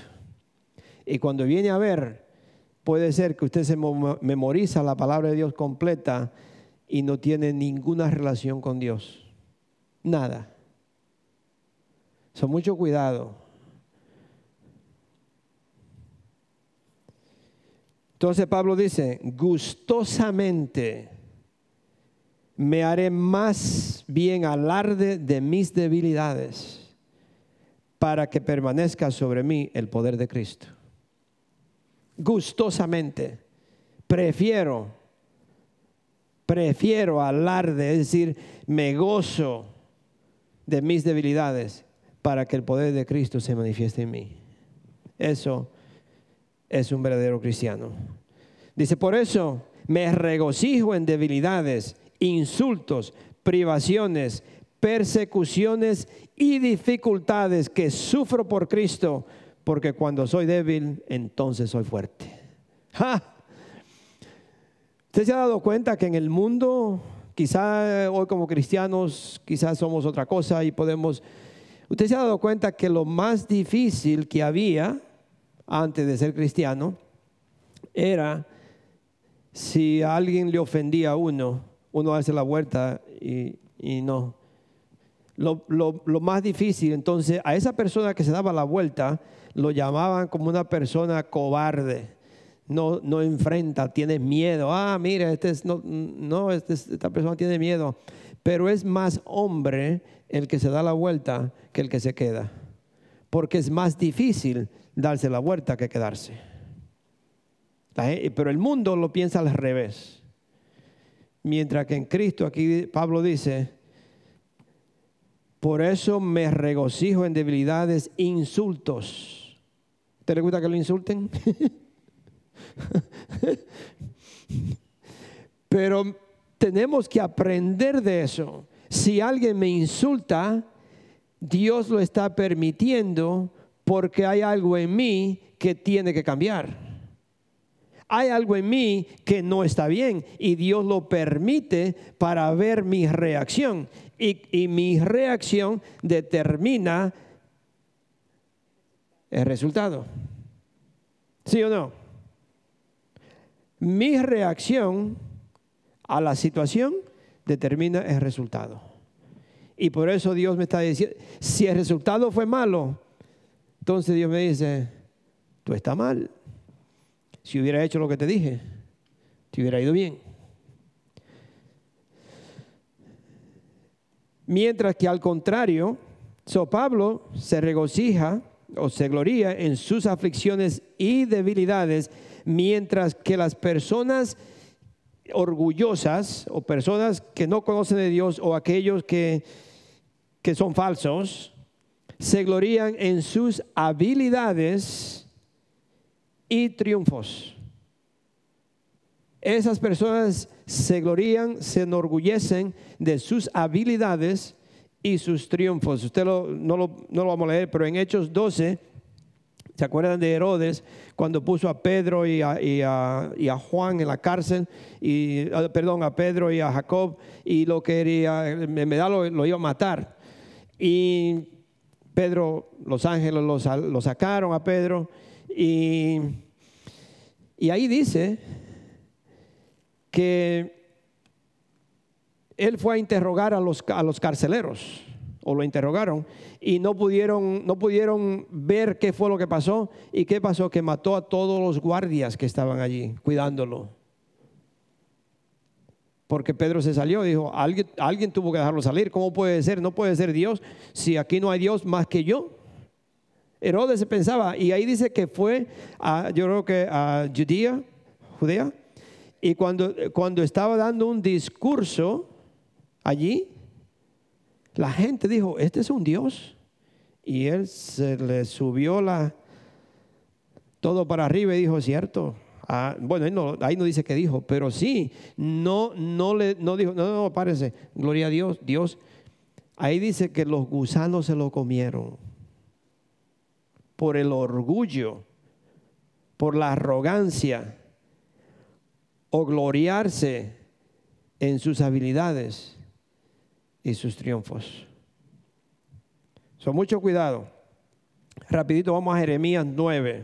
Y cuando viene a ver, puede ser que usted se mo- memoriza la palabra de Dios completa y no tiene ninguna relación con Dios. Nada. Son mucho cuidado. Entonces Pablo dice, gustosamente me haré más bien alarde de mis debilidades para que permanezca sobre mí el poder de Cristo. Gustosamente, prefiero, prefiero alarde, es decir, me gozo de mis debilidades para que el poder de Cristo se manifieste en mí. Eso es un verdadero cristiano. Dice, por eso me regocijo en debilidades, insultos, privaciones, persecuciones y dificultades que sufro por Cristo, porque cuando soy débil, entonces soy fuerte. ¿Usted se ha dado cuenta que en el mundo, quizá hoy como cristianos, quizás somos otra cosa y podemos... Usted se ha dado cuenta que lo más difícil que había antes de ser cristiano era si alguien le ofendía a uno, uno hace la vuelta y, no. Lo, más difícil, entonces, a esa persona que se daba la vuelta, lo llamaban como una persona cobarde. No, no enfrenta, tiene miedo. Ah, mira, este es, no, no este esta persona tiene miedo. Pero es más hombre el que se da la vuelta que el que se queda. Porque es más difícil darse la vuelta que quedarse. Pero el mundo lo piensa al revés. Mientras que en Cristo, aquí Pablo dice, por eso me regocijo en debilidades, insultos. ¿Te le gusta que lo insulten? Pero tenemos que aprender de eso. Si alguien me insulta, Dios lo está permitiendo porque hay algo en mí que tiene que cambiar. Hay algo en mí que no está bien y Dios lo permite para ver mi reacción. Y, mi reacción determina el resultado. ¿Sí o no? Mi reacción a la situación determina el resultado. Y por eso Dios me está diciendo, si el resultado fue malo, entonces Dios me dice, tú estás mal. Si hubiera hecho lo que te dije, te hubiera ido bien. Mientras que al contrario, So Pablo se regocija o se gloria en sus aflicciones y debilidades, mientras que las personas orgullosas o personas que no conocen de Dios o aquellos que, que son falsos, se glorían en sus habilidades y triunfos. Esas personas se glorían, se enorgullecen de sus habilidades y sus triunfos. Usted no, lo, no lo vamos a leer, pero en Hechos 12, ¿se acuerdan de Herodes cuando puso a Pedro y a, y a, Juan en la cárcel? Y, ah, perdón, a Pedro y a Jacob y lo quería, me da lo, lo iba a matar. Y Pedro, los ángeles lo, lo sacaron a Pedro y, y ahí dice que él fue a interrogar a los, a los carceleros, o lo interrogaron, y no pudieron, no pudieron ver qué fue lo que pasó, y qué pasó, que mató a todos los guardias que estaban allí cuidándolo. Porque Pedro se salió dijo, alguien, alguien tuvo que dejarlo salir, ¿cómo puede ser? No puede ser Dios si aquí no hay Dios más que yo. Herodes se pensaba, y ahí dice que fue, a, yo creo que a Judea, Judea, y cuando, cuando estaba dando un discurso allí, la gente dijo, este es un Dios. Y él se le subió la, todo para arriba y dijo, cierto. Ah, bueno, ahí no, dice que dijo, pero sí, no, no le no dijo, no, no, párese, gloria a Dios, Dios. Ahí dice que los gusanos se lo comieron por el orgullo, por la arrogancia o gloriarse en sus habilidades y sus triunfos. Son mucho cuidado. Rapidito vamos a Jeremías 9.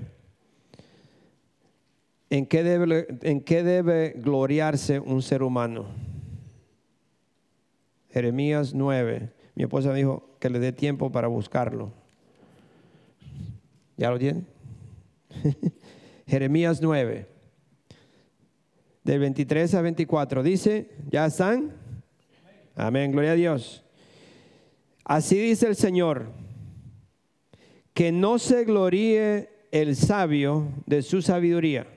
¿En qué, debe, ¿En qué debe gloriarse un ser humano? Jeremías 9. Mi esposa me dijo que le dé tiempo para buscarlo. ¿Ya lo tienen? Jeremías 9 del 23 a 24. Dice, ¿ya están? Amén, gloria a Dios. Así dice el Señor, que no se gloríe el sabio de su sabiduría,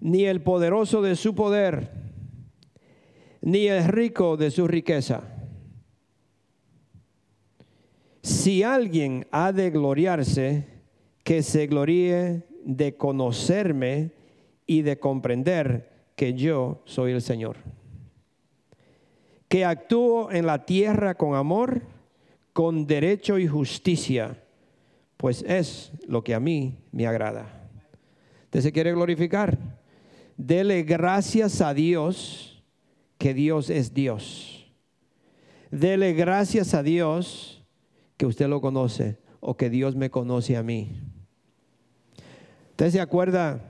ni el poderoso de su poder, ni el rico de su riqueza. Si alguien ha de gloriarse, que se gloríe de conocerme y de comprender que yo soy el Señor. Que actúo en la tierra con amor, con derecho y justicia, pues es lo que a mí me agrada. ¿Usted se quiere glorificar? Dele gracias a Dios que Dios es Dios. Dele gracias a Dios que usted lo conoce o que Dios me conoce a mí. ¿Usted se acuerda?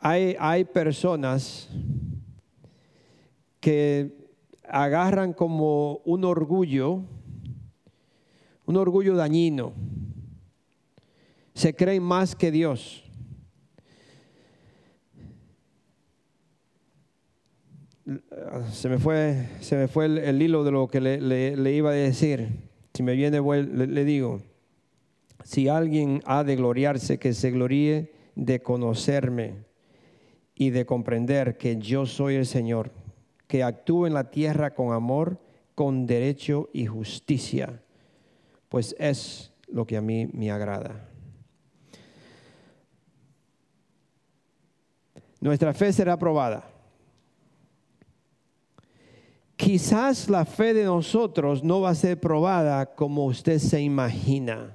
Hay, hay personas que agarran como un orgullo, un orgullo dañino. Se creen más que Dios. Se me fue, se me fue el, hilo de lo que le, iba a decir. Si me viene, le, le digo, si alguien ha de gloriarse, que se gloríe de conocerme y de comprender que yo soy el Señor, que actúo en la tierra con amor, con derecho y justicia, pues es lo que a mí me agrada. Nuestra fe será probada quizás la fe de nosotros no va a ser probada como usted se imagina.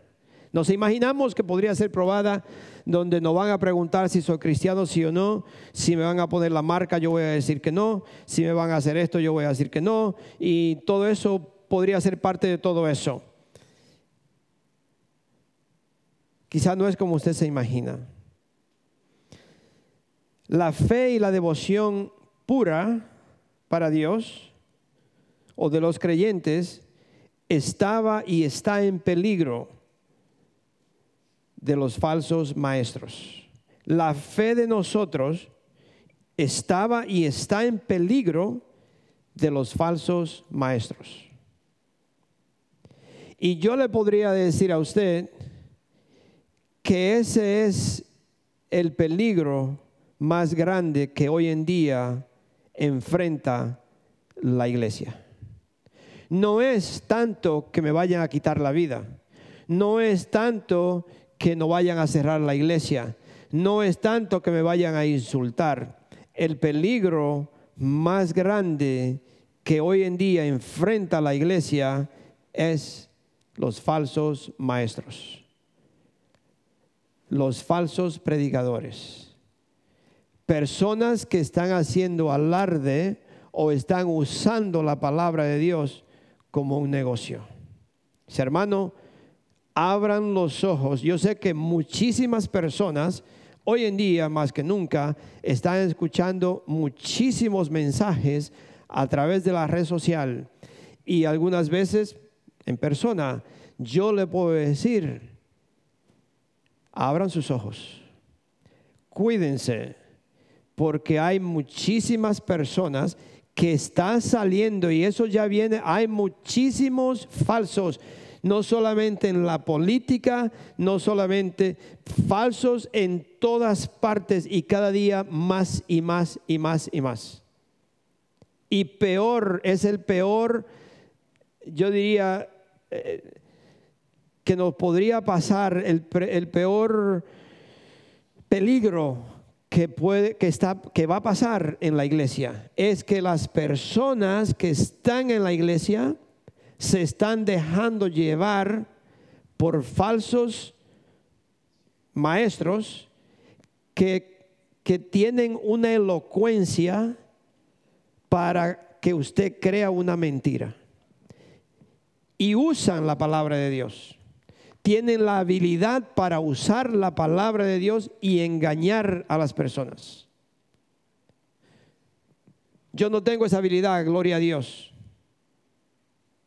Nos imaginamos que podría ser probada donde nos van a preguntar si soy cristiano, sí o no. Si me van a poner la marca, yo voy a decir que no. Si me van a hacer esto, yo voy a decir que no. Y todo eso podría ser parte de todo eso. Quizás no es como usted se imagina. La fe y la devoción pura para Dios o de los creyentes estaba y está en peligro de los falsos maestros. La fe de nosotros estaba y está en peligro de los falsos maestros. Y yo le podría decir a usted que ese es el peligro más grande que hoy en día enfrenta la iglesia no es tanto que me vayan a quitar la vida, no es tanto que no vayan a cerrar la iglesia, no es tanto que me vayan a insultar. El peligro más grande que hoy en día enfrenta la iglesia es los falsos maestros, los falsos predicadores, personas que están haciendo alarde o están usando la palabra de Dios como un negocio. hermano, abran los ojos. Yo sé que muchísimas personas hoy en día, más que nunca, están escuchando muchísimos mensajes a través de la red social y algunas veces en persona. Yo le puedo decir, abran sus ojos, cuídense, porque hay muchísimas personas que está saliendo y eso ya viene, hay muchísimos falsos, no solamente en la política, no solamente falsos en todas partes y cada día más y más y más y más. Y peor, es el peor, yo diría, eh, que nos podría pasar, el, el peor peligro que puede que está que va a pasar en la iglesia es que las personas que están en la iglesia se están dejando llevar por falsos maestros que, que tienen una elocuencia para que usted crea una mentira. Y usan la palabra de Dios tienen la habilidad para usar la palabra de Dios y engañar a las personas. Yo no tengo esa habilidad, gloria a Dios.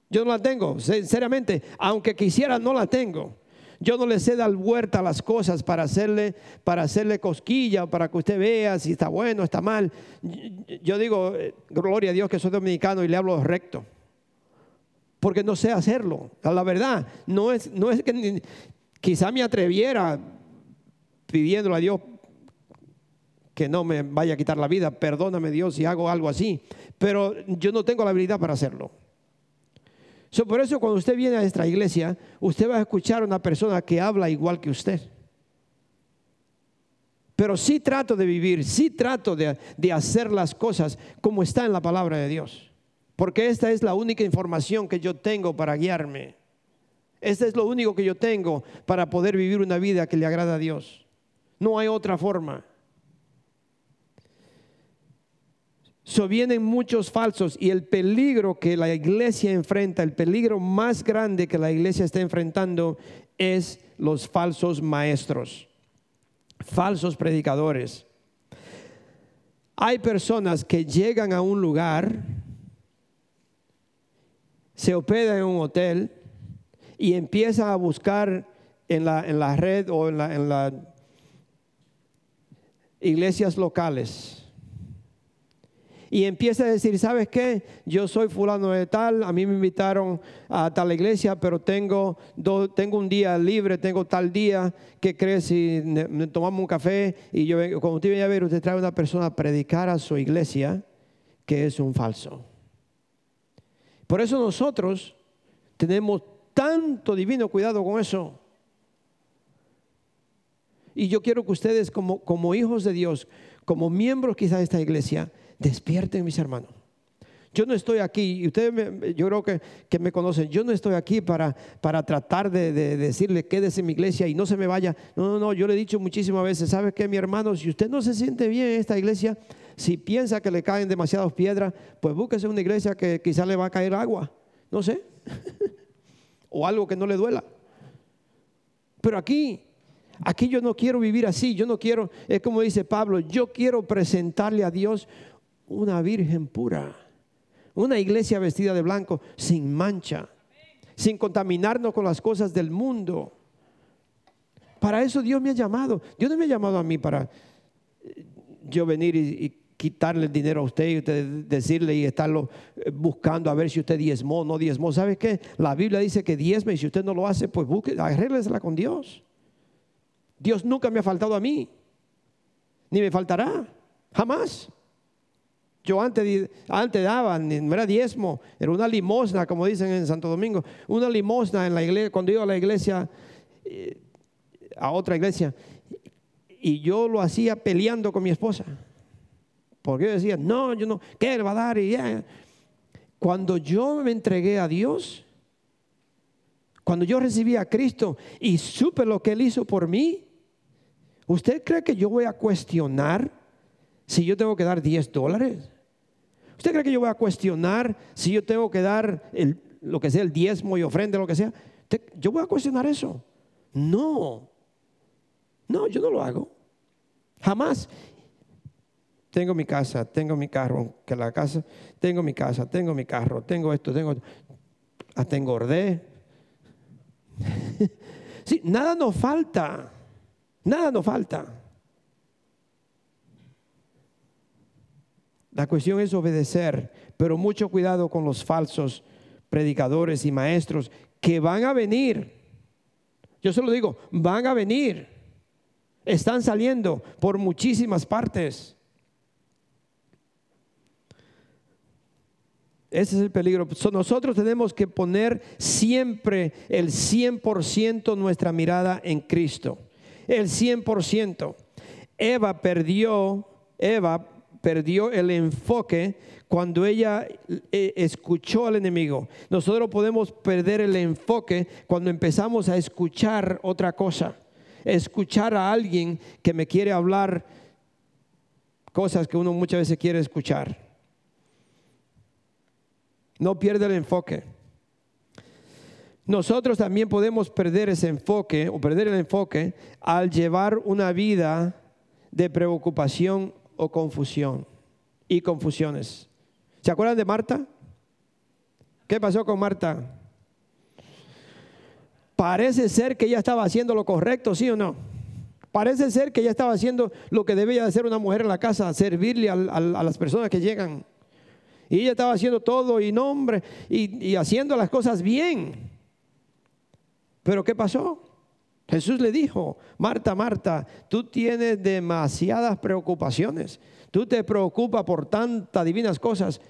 Yo no la tengo, sinceramente, aunque quisiera no la tengo. Yo no le sé dar vuelta a las cosas para hacerle, para hacerle cosquilla, para que usted vea si está bueno, está mal. Yo digo, eh, gloria a Dios que soy dominicano y le hablo recto porque no sé hacerlo. La verdad, no es, no es que quizá me atreviera pidiéndole a Dios que no me vaya a quitar la vida, perdóname Dios si hago algo así, pero yo no tengo la habilidad para hacerlo. por eso cuando usted viene a nuestra iglesia, usted va a escuchar a una persona que habla igual que usted. Pero sí trato de vivir, sí trato de, de hacer las cosas como está en la palabra de Dios. Porque esta es la única información que yo tengo para guiarme. Este es lo único que yo tengo para poder vivir una vida que le agrada a Dios. No hay otra forma. So vienen muchos falsos y el peligro que la iglesia enfrenta, el peligro más grande que la iglesia está enfrentando es los falsos maestros, falsos predicadores. Hay personas que llegan a un lugar, se hospedan en un hotel, y empieza a buscar en la, en red o en las la iglesias locales. Y empieza a decir, ¿sabes qué? Yo soy fulano de tal, a mí me invitaron a tal iglesia, pero tengo, tengo un día libre, tengo tal día, ¿qué crees si tomamos un café? Y yo, cuando usted viene a ver, usted trae una persona a predicar a su iglesia, que es un falso. Por eso nosotros tenemos tanto divino cuidado con eso. Y yo quiero que ustedes como, hijos de Dios, como miembros quizás de esta iglesia, despierten mis hermanos. Yo no estoy aquí, y ustedes yo creo que, que, me conocen, yo no estoy aquí para, para tratar de, de, decirle quédese en mi iglesia y no se me vaya. No, no, no, yo le he dicho muchísimas veces, ¿sabe qué, mi hermano? Si usted no se siente bien en esta iglesia, si piensa que le caen demasiadas piedras, pues búsquese una iglesia que quizás le va a caer agua. No sé. o algo que no le duela. Pero aquí, aquí yo no quiero vivir así, yo no quiero, es como dice Pablo, yo quiero presentarle a Dios una virgen pura, una iglesia vestida de blanco, sin mancha, sin contaminarnos con las cosas del mundo. Para eso Dios me ha llamado. Dios no me ha llamado a mí para yo venir y, quitarle el dinero a usted y usted decirle y estarlo eh, buscando a ver si usted diezmó o no diezmó. ¿Sabe qué? La Biblia dice que diezme y si usted no lo hace, pues busque, arréglesela con Dios. Dios nunca me ha faltado a mí, ni me faltará, jamás. Yo antes, antes daba, no era diezmo, era una limosna, como dicen en Santo Domingo, una limosna en la iglesia, cuando iba a la iglesia, eh, a otra iglesia, y yo lo hacía peleando con mi esposa. Porque yo decía, no, yo no, ¿qué le va a dar? Y Cuando yo me entregué a Dios, cuando yo recibí a Cristo y supe lo que Él hizo por mí, ¿usted cree que yo voy a cuestionar si yo tengo que dar 10 dólares? ¿Usted cree que yo voy a cuestionar si yo tengo que dar lo que sea el diezmo y ofrenda, lo que sea? ¿Yo voy a cuestionar eso? No. No, yo no lo hago. Jamás tengo mi casa, tengo mi carro, que la casa, tengo mi casa, tengo mi carro, tengo esto, tengo, hasta engordé. sí, nada nos falta, nada nos falta. La cuestión es obedecer, pero mucho cuidado con los falsos predicadores y maestros que van a venir. Yo se lo digo, van a venir. Están saliendo por muchísimas partes. Ese es el peligro. nosotros tenemos que poner siempre el 100% nuestra mirada en Cristo. El 100%. Eva perdió, Eva perdió el enfoque cuando ella eh, escuchó al enemigo. Nosotros podemos perder el enfoque cuando empezamos a escuchar otra cosa. Escuchar a alguien que me quiere hablar cosas que uno muchas veces quiere escuchar. No pierde el enfoque. Nosotros también podemos perder ese enfoque o perder el enfoque al llevar una vida de preocupación o confusión y confusiones. ¿Se acuerdan de Marta? ¿Qué pasó con Marta? Parece ser que ella estaba haciendo lo correcto, ¿sí o no? Parece ser que ella estaba haciendo lo que debía hacer una mujer en la casa, servirle a las personas que llegan. Y ella estaba haciendo todo y nombre y, y haciendo las cosas bien. Pero ¿qué pasó? Jesús le dijo, Marta, Marta, tú tienes demasiadas preocupaciones. Tú te preocupas por tantas divinas cosas.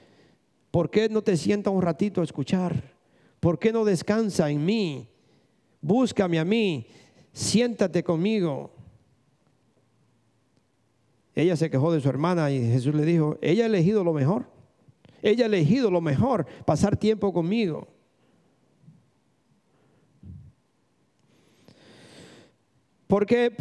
¿Por qué no te sientas un ratito a escuchar? ¿Por qué no descansa en mí? Búscame a mí, siéntate conmigo. Ella se quejó de su hermana y Jesús le dijo, ella ha elegido lo mejor. Ella ha elegido lo mejor, pasar tiempo conmigo. Porque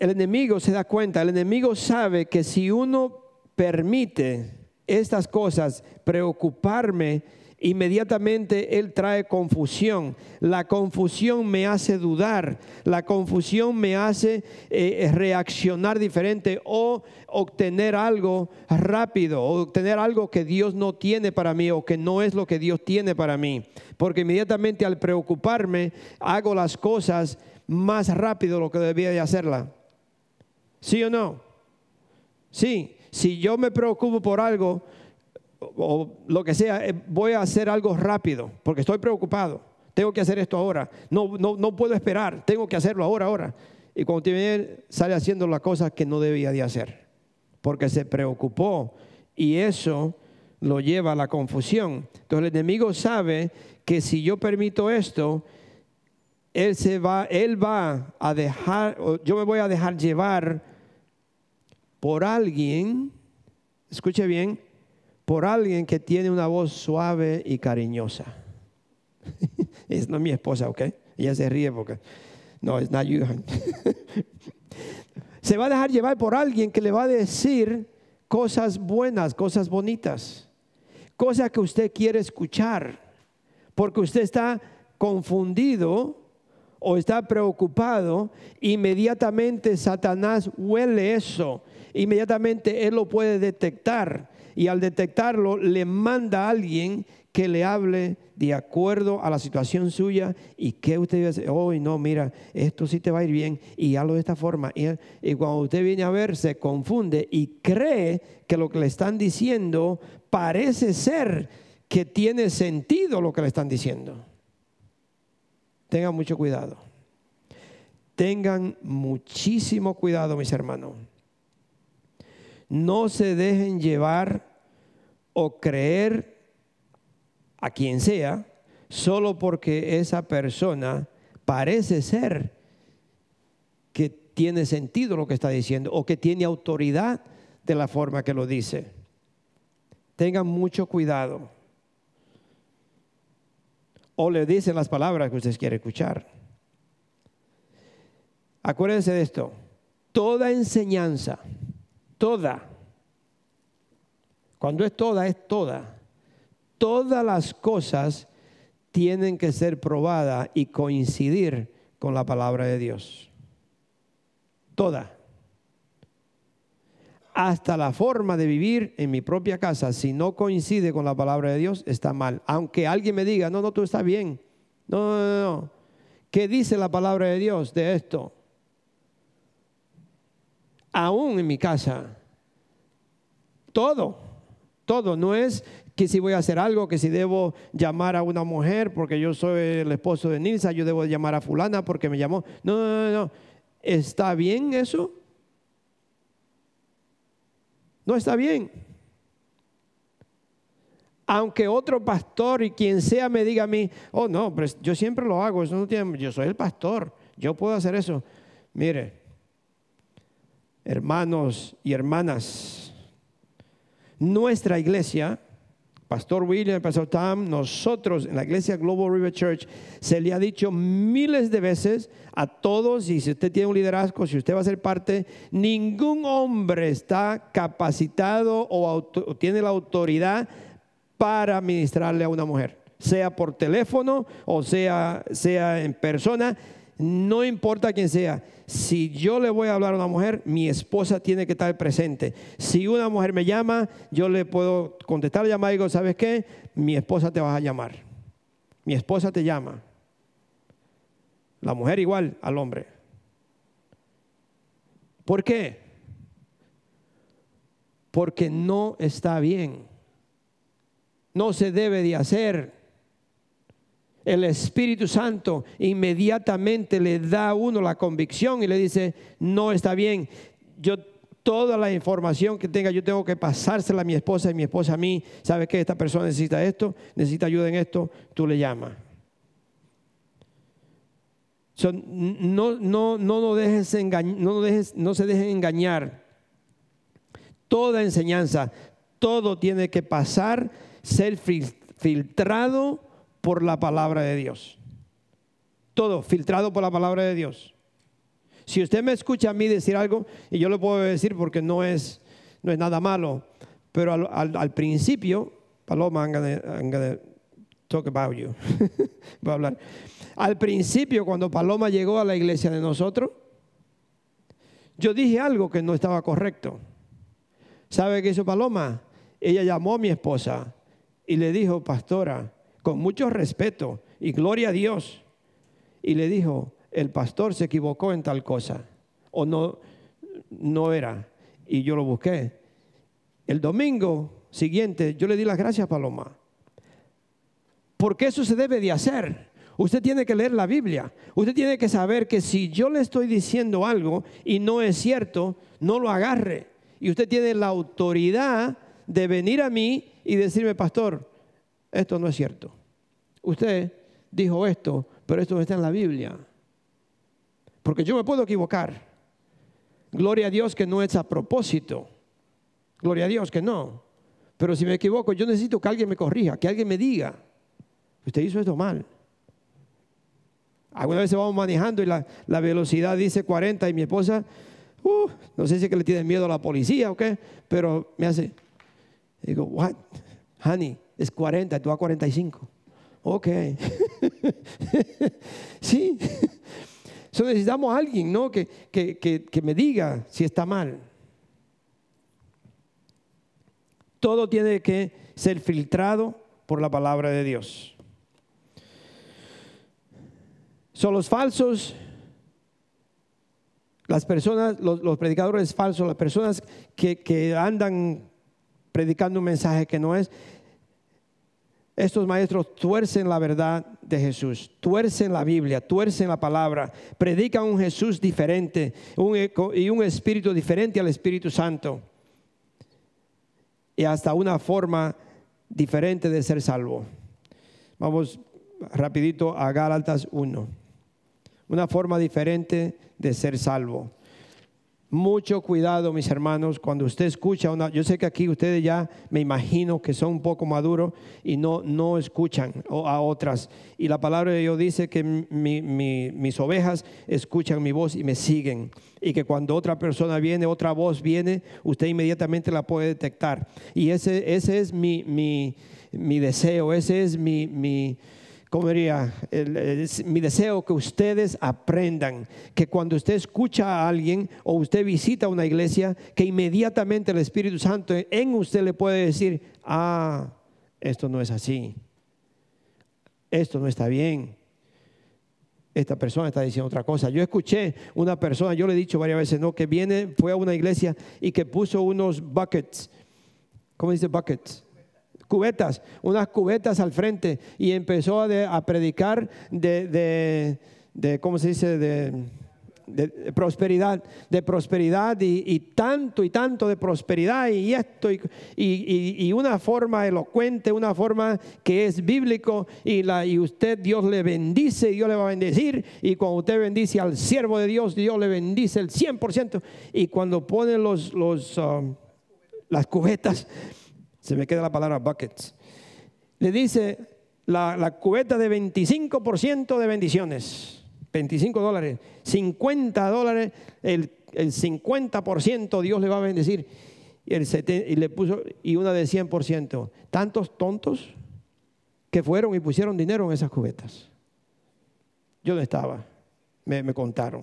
el enemigo se da cuenta, el enemigo sabe que si uno permite estas cosas preocuparme, inmediatamente Él trae confusión. La confusión me hace dudar, la confusión me hace eh, reaccionar diferente o obtener algo rápido, o obtener algo que Dios no tiene para mí o que no es lo que Dios tiene para mí. Porque inmediatamente al preocuparme hago las cosas más rápido de lo que debía de hacerla. ¿Sí o no? Sí, si yo me preocupo por algo o lo que sea, eh, voy a hacer algo rápido porque estoy preocupado. Tengo que hacer esto ahora. No, no, no puedo esperar. Tengo que hacerlo ahora, ahora. Y cuando viene, sale haciendo la cosa que no debía de hacer porque se preocupó y eso lo lleva a la confusión. Entonces el enemigo sabe que si yo permito esto, él se va, él va a dejar, yo me voy a dejar llevar por alguien, escuche bien, por alguien que tiene una voz suave y cariñosa. es no mi esposa, ¿ok? Ella se ríe porque no, es not you. se va a dejar llevar por alguien que le va a decir cosas buenas, cosas bonitas, cosas que usted quiere escuchar, porque usted está confundido o está preocupado, inmediatamente Satanás huele eso, inmediatamente él lo puede detectar y al detectarlo le manda a alguien que le hable de acuerdo a la situación suya y que usted dice, oh no, mira, esto sí te va a ir bien y hazlo de esta forma. Y cuando usted viene a ver, se confunde y cree que lo que le están diciendo parece ser que tiene sentido lo que le están diciendo. Tengan mucho cuidado. Tengan muchísimo cuidado, mis hermanos. No se dejen llevar o creer a quien sea solo porque esa persona parece ser que tiene sentido lo que está diciendo o que tiene autoridad de la forma que lo dice. Tengan mucho cuidado o le dicen las palabras que usted quiere escuchar. Acuérdense de esto, toda enseñanza, toda, cuando es toda, es toda, todas las cosas tienen que ser probadas y coincidir con la palabra de Dios. Toda hasta la forma de vivir en mi propia casa, si no coincide con la palabra de Dios, está mal. Aunque alguien me diga, no, no, tú estás bien. No, no, no. ¿Qué dice la palabra de Dios de esto? Aún en mi casa. Todo, todo. No es que si voy a hacer algo, que si debo llamar a una mujer porque yo soy el esposo de Nilsa, yo debo llamar a fulana porque me llamó. No, no, no, no. ¿Está bien eso? No está bien. Aunque otro pastor y quien sea me diga a mí, oh no, pero yo siempre lo hago, eso no tiene, yo soy el pastor, yo puedo hacer eso. Mire, hermanos y hermanas, nuestra iglesia Pastor William, Pastor Tom, nosotros en la iglesia Global River Church se le ha dicho miles de veces a todos, y si usted tiene un liderazgo, si usted va a ser parte, ningún hombre está capacitado o, tiene la autoridad para ministrarle a una mujer, sea por teléfono o sea, sea en persona, no importa quién sea si yo le voy a hablar a una mujer, mi esposa tiene que estar presente. Si una mujer me llama, yo le puedo contestar la llamada y digo, ¿sabes qué? Mi esposa te va a llamar. Mi esposa te llama. La mujer igual al hombre. ¿Por qué? Porque no está bien. No se debe de hacer. El Espíritu Santo inmediatamente le da a uno la convicción y le dice, no está bien, yo toda la información que tenga, yo tengo que pasársela a mi esposa y mi esposa a mí, ¿sabes qué? Esta persona necesita esto, necesita ayuda en esto, tú le llamas. no, no, no, dejes no, dejes, no se dejen engañar. Toda enseñanza, todo tiene que pasar, ser filtrado por la palabra de Dios. Todo filtrado por la palabra de Dios. Si usted me escucha a mí decir algo, y yo lo puedo decir porque no es, no es nada malo, pero al, principio, Paloma, I'm gonna, talk about you. Voy a hablar. Al principio, cuando Paloma llegó a la iglesia de nosotros, yo dije algo que no estaba correcto. ¿Sabe qué hizo Paloma? Ella llamó a mi esposa y le dijo, pastora, con mucho respeto y gloria a Dios, y le dijo, el pastor se equivocó en tal cosa, o no, no era, y yo lo busqué. El domingo siguiente yo le di las gracias a Paloma, porque eso se debe de hacer. Usted tiene que leer la Biblia. Usted tiene que saber que si yo le estoy diciendo algo y no es cierto, no lo agarre. Y usted tiene la autoridad de venir a mí y decirme, pastor, esto no es cierto. Usted dijo esto, pero esto no está en la Biblia. Porque yo me puedo equivocar. Gloria a Dios que no es a propósito. Gloria a Dios que no. Pero si me equivoco, yo necesito que alguien me corrija, que alguien me diga, usted hizo esto mal. Alguna vez vamos manejando y la, velocidad dice 40 y mi esposa, uh, no sé si es que le tiene miedo a la policía o qué, pero me hace, digo, what? Honey, es 40, tú a 45. Ok. sí. So necesitamos a alguien ¿no? que, que me diga si está mal. Todo tiene que ser filtrado por la palabra de Dios. Son los falsos, las personas, los, predicadores falsos, las personas que, que andan predicando un mensaje que no es, estos maestros tuercen la verdad de Jesús, tuercen la Biblia, tuercen la palabra, predican un Jesús diferente y un espíritu diferente al Espíritu Santo y hasta una forma diferente de ser salvo. Vamos rapidito a Gálatas 1. Una forma diferente de ser salvo. Mucho cuidado, mis hermanos, cuando usted escucha una, yo sé que aquí ustedes ya me imagino que son un poco maduros y no, no escuchan a otras. Y la palabra de Dios dice que mis ovejas escuchan mi voz y me siguen. Y que cuando otra persona viene, otra voz viene, usted inmediatamente la puede detectar. Y ese, ese es mi, mi deseo, ese es mi ¿cómo diría? mi deseo que ustedes aprendan que cuando usted escucha a alguien o usted visita una iglesia, que inmediatamente el Espíritu Santo en usted le puede decir, ah, esto no es así, esto no está bien. Esta persona está diciendo otra cosa. Yo escuché una persona, yo le he dicho varias veces, ¿no? Que viene, fue a una iglesia y que puso unos buckets. ¿Cómo dice buckets? Cubetas, unas cubetas al frente y empezó a, predicar de, ¿cómo se dice?, de, prosperidad, de prosperidad y, tanto y tanto de prosperidad y esto y, una forma elocuente, una forma que es bíblico y, la, y usted Dios le bendice, Dios le va a bendecir y cuando usted bendice al siervo de Dios, Dios le bendice el 100% y cuando pone los, los, um, las cubetas, se me queda la palabra buckets. Le dice la, cubeta de 25% de bendiciones, 25 dólares, 50 dólares, el, 50% Dios le va a bendecir. Y, el y le puso, y una de 100%. Tantos tontos que fueron y pusieron dinero en esas cubetas. Yo no estaba, me, contaron.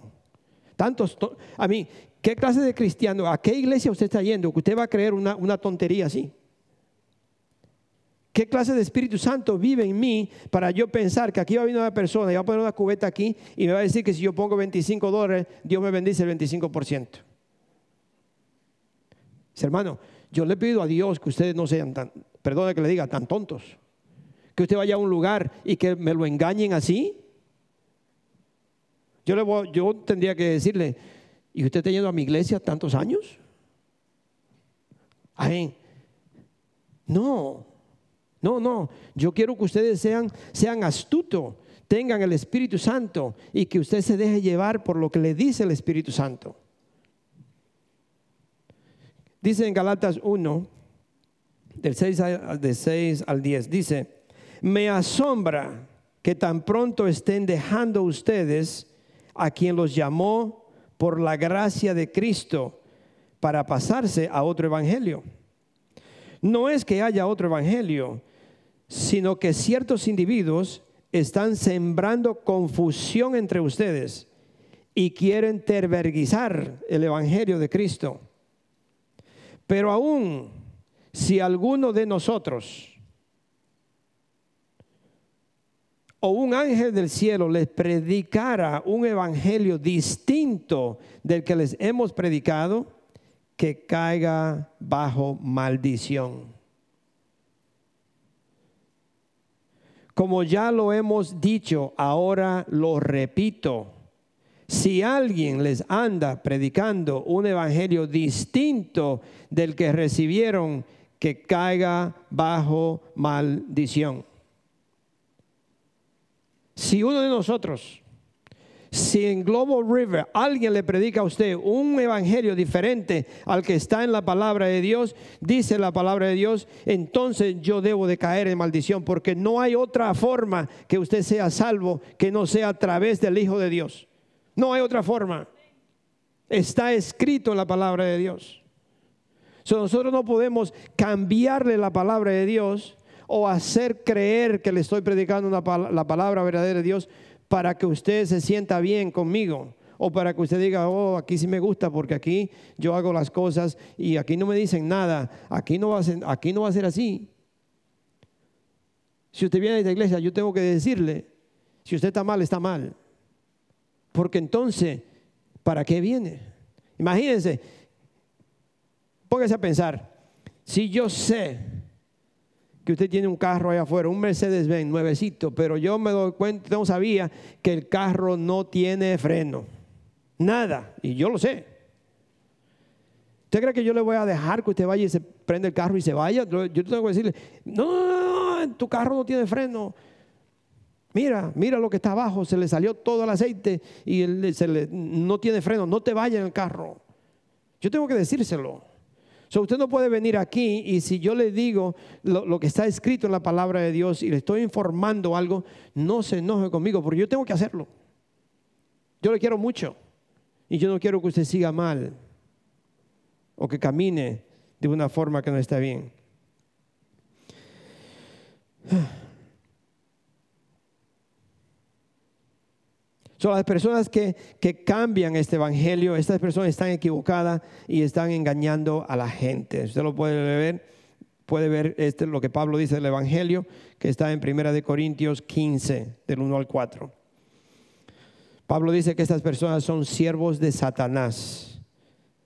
Tantos, a mí, ¿qué clase de cristiano, a qué iglesia usted está yendo que usted va a creer una, una tontería así? ¿Qué clase de Espíritu Santo vive en mí para yo pensar que aquí va a venir una persona y va a poner una cubeta aquí y me va a decir que si yo pongo 25 dólares, Dios me bendice el 25%? Hermano, yo le pido a Dios que ustedes no sean tan, perdone que le diga, tan tontos. Que usted vaya a un lugar y que me lo engañen así. Yo, le voy- yo tendría que decirle, ¿y usted está yendo a mi iglesia tantos años? Amén. No, no, no. Yo quiero que ustedes sean, sean astutos, tengan el Espíritu Santo y que usted se deje llevar por lo que le dice el Espíritu Santo. Dice en Galatas 1, del 6, a- de 6 al 10, dice, me asombra que tan pronto estén dejando ustedes a quien los llamó por la gracia de Cristo para pasarse a otro evangelio. No es que haya otro evangelio, sino que ciertos individuos están sembrando confusión entre ustedes y quieren terverguizar el evangelio de Cristo. Pero aún si alguno de nosotros o un ángel del cielo les predicara un evangelio distinto del que les hemos predicado, que caiga bajo maldición. Como ya lo hemos dicho, ahora lo repito. Si alguien les anda predicando un evangelio distinto del que recibieron, que caiga bajo maldición. Si uno de nosotros, si en Global River alguien le predica a usted un evangelio diferente al que está en la palabra de Dios, dice la palabra de Dios, entonces yo debo de caer en maldición, porque no hay otra forma que usted sea salvo que no sea a través del Hijo de Dios. No hay otra forma. Está escrito en la palabra de Dios. So, nosotros no podemos cambiarle la palabra de Dios o hacer creer que le estoy predicando la palabra verdadera de Dios para que usted se sienta bien conmigo. O para que usted diga, oh, aquí sí me gusta porque aquí yo hago las cosas y aquí no me dicen nada. Aquí no va a ser, así. Si usted viene a esta iglesia, yo tengo que decirle, si usted está mal, está mal. Porque entonces, ¿para qué viene? Imagínense, póngase a pensar, si yo sé que usted tiene un carro allá afuera, un Mercedes-Benz nuevecito, pero yo me doy cuenta, no sabía que el carro no tiene freno, nada, y yo lo sé. ¿Usted cree que yo le voy a dejar que usted vaya y se prenda el carro y se vaya? Yo tengo que decirle, no, no, no, tu carro no tiene freno. Mira, mira lo que está abajo, se le salió todo el aceite y se le- no tiene freno, no te vayas en el carro. Yo tengo que decírselo. So, usted no puede venir aquí y si yo le digo lo, lo que está escrito en la palabra de Dios y le estoy informando algo, no se enoje conmigo porque yo tengo que hacerlo. Yo le quiero mucho y yo no quiero que usted siga mal o que camine de una forma que no está bien. Son las personas que, que cambian este evangelio, estas personas están equivocadas y están engañando a la gente. Usted lo puede ver, puede ver este, lo que Pablo dice del evangelio, que está en Primera de Corintios 15, del 1 al 4. Pablo dice que estas personas son siervos de Satanás,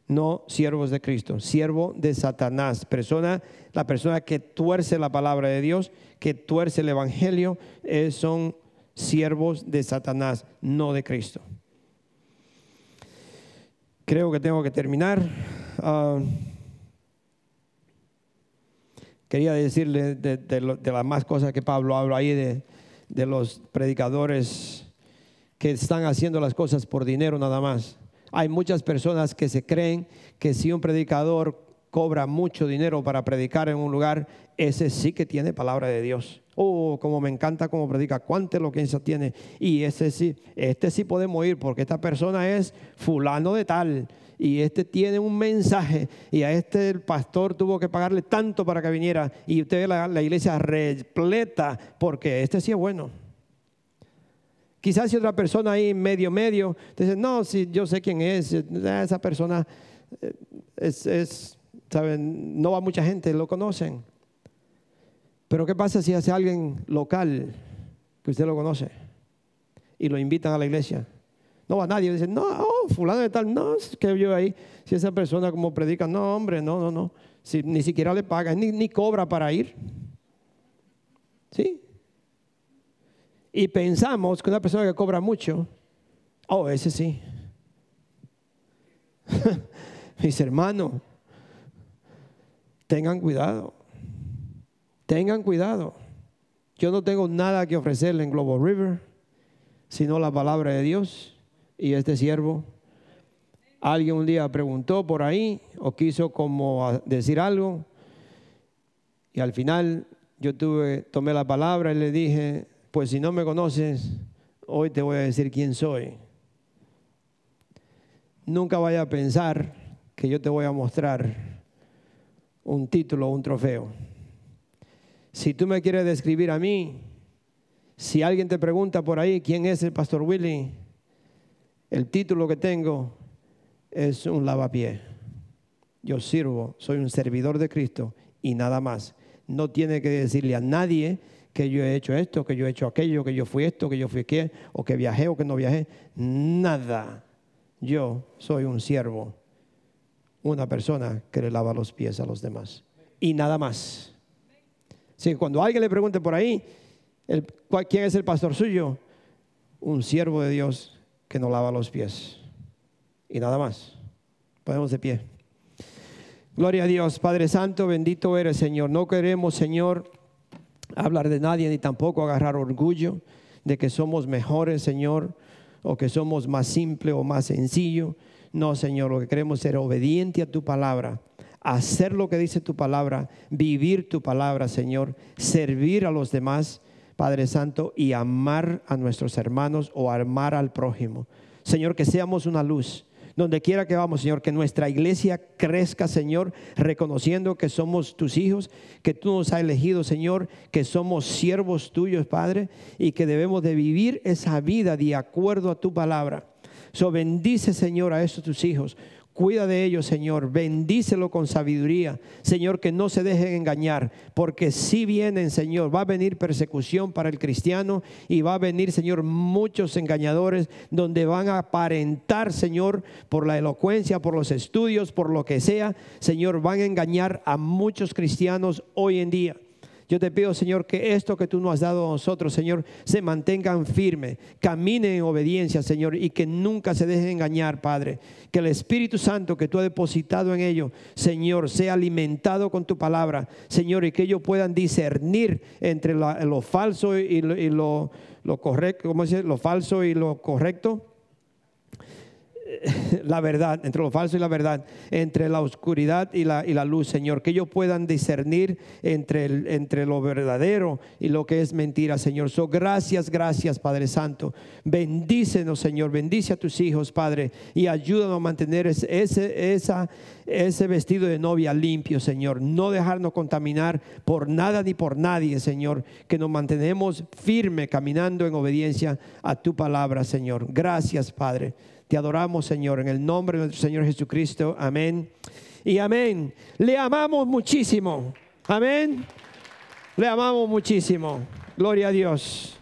no siervos de Cristo, siervo de Satanás, persona, la persona que tuerce la palabra de Dios, que tuerce el evangelio, eh, son siervos de Satanás, no de Cristo. Creo que tengo que terminar. Ah, quería decirle de, las más cosas que Pablo habla ahí, de los predicadores que están haciendo las cosas por dinero nada más. Hay muchas personas que se creen que si un predicador cobra mucho dinero para predicar en un lugar, ese sí que tiene palabra de Dios. Oh, como me encanta cómo predica, cuánta elocuencia tiene. Y ese sí, este sí podemos ir porque esta persona es fulano de tal. Y este tiene un mensaje y a este el pastor tuvo que pagarle tanto para que viniera. Y usted ve la, iglesia repleta porque este sí es bueno. Quizás si otra persona ahí medio medio dice, no, si yo sé quién es, eh, esa persona eh, es, ¿saben? no va mucha gente, lo conocen. Pero ¿qué pasa si hace alguien local que usted lo conoce y lo invitan a la iglesia? No va nadie, dice, no, oh, fulano de tal, no, es que yo ahí, si esa persona como predica, no, hombre, no, no, no, si ni siquiera le paga, ni, ni cobra para ir. ¿Sí? Y pensamos que una persona que cobra mucho, oh, ese sí. Mis hermanos, tengan cuidado. Tengan cuidado. Yo no tengo nada que ofrecerle en Global River, sino la palabra de Dios y este siervo. Alguien un día preguntó por ahí o quiso como decir algo y al final yo tuve, tomé la palabra y le dije, pues si no me conoces, hoy te voy a decir quién soy. Nunca vaya a pensar que yo te voy a mostrar un título o un trofeo. Si tú me quieres describir a mí, si alguien te pregunta por ahí quién es el pastor Willy, el título que tengo es un lavapié. Yo sirvo, soy un servidor de Cristo y nada más. No tiene que decirle a nadie que yo he hecho esto, que yo he hecho aquello, que yo fui esto, que yo fui qué, o que viajé o que no viajé. Nada. Yo soy un siervo, una persona que le lava los pies a los demás. Y nada más. Cuando alguien le pregunte por ahí, ¿quién es el pastor suyo? Un siervo de Dios que no lava los pies. Y nada más. Podemos de pie. Gloria a Dios, Padre Santo, bendito eres, Señor. No queremos, Señor, hablar de nadie ni tampoco agarrar orgullo de que somos mejores, Señor, o que somos más simple o más sencillo. No, Señor, lo que queremos es ser obediente a tu palabra, hacer lo que dice tu palabra, vivir tu palabra, Señor, servir a los demás, Padre Santo, y amar a nuestros hermanos o amar al prójimo. Señor, que seamos una luz donde quiera que vamos, Señor, que nuestra iglesia crezca, Señor, reconociendo que somos tus hijos, que tú nos has elegido, Señor, que somos siervos tuyos, Padre, y que debemos de vivir esa vida de acuerdo a tu palabra. So bendice, Señor, a estos tus hijos. Cuida de ellos, Señor. Bendícelo con sabiduría. Señor, que no se dejen engañar. Porque si vienen, Señor, va a venir persecución para el cristiano y va a venir, Señor, muchos engañadores donde van a aparentar, Señor, por la elocuencia, por los estudios, por lo que sea. Señor, van a engañar a muchos cristianos hoy en día. Yo te pido, Señor, que esto que tú nos has dado a nosotros, Señor, se mantengan firme, caminen en obediencia, Señor, y que nunca se dejen engañar, Padre. Que el Espíritu Santo que tú has depositado en ellos, Señor, sea alimentado con tu palabra, Señor, y que ellos puedan discernir entre lo falso y lo, correcto, ¿cómo se Lo falso y lo correcto la verdad, entre lo falso y la verdad, entre la oscuridad y la, y la luz, Señor, que ellos puedan discernir entre, entre lo verdadero y lo que es mentira, Señor. So, gracias, gracias, Padre Santo. Bendícenos, Señor, bendice a tus hijos, Padre, y ayúdanos a mantener ese, ese vestido de novia limpio, Señor. No dejarnos contaminar por nada ni por nadie, Señor, que nos mantenemos firme caminando en obediencia a tu palabra, Señor. Gracias, Padre. Te adoramos, Señor, en el nombre de nuestro Señor Jesucristo. Amén. Y amén. Le amamos muchísimo. Amén. Le amamos muchísimo. Gloria a Dios.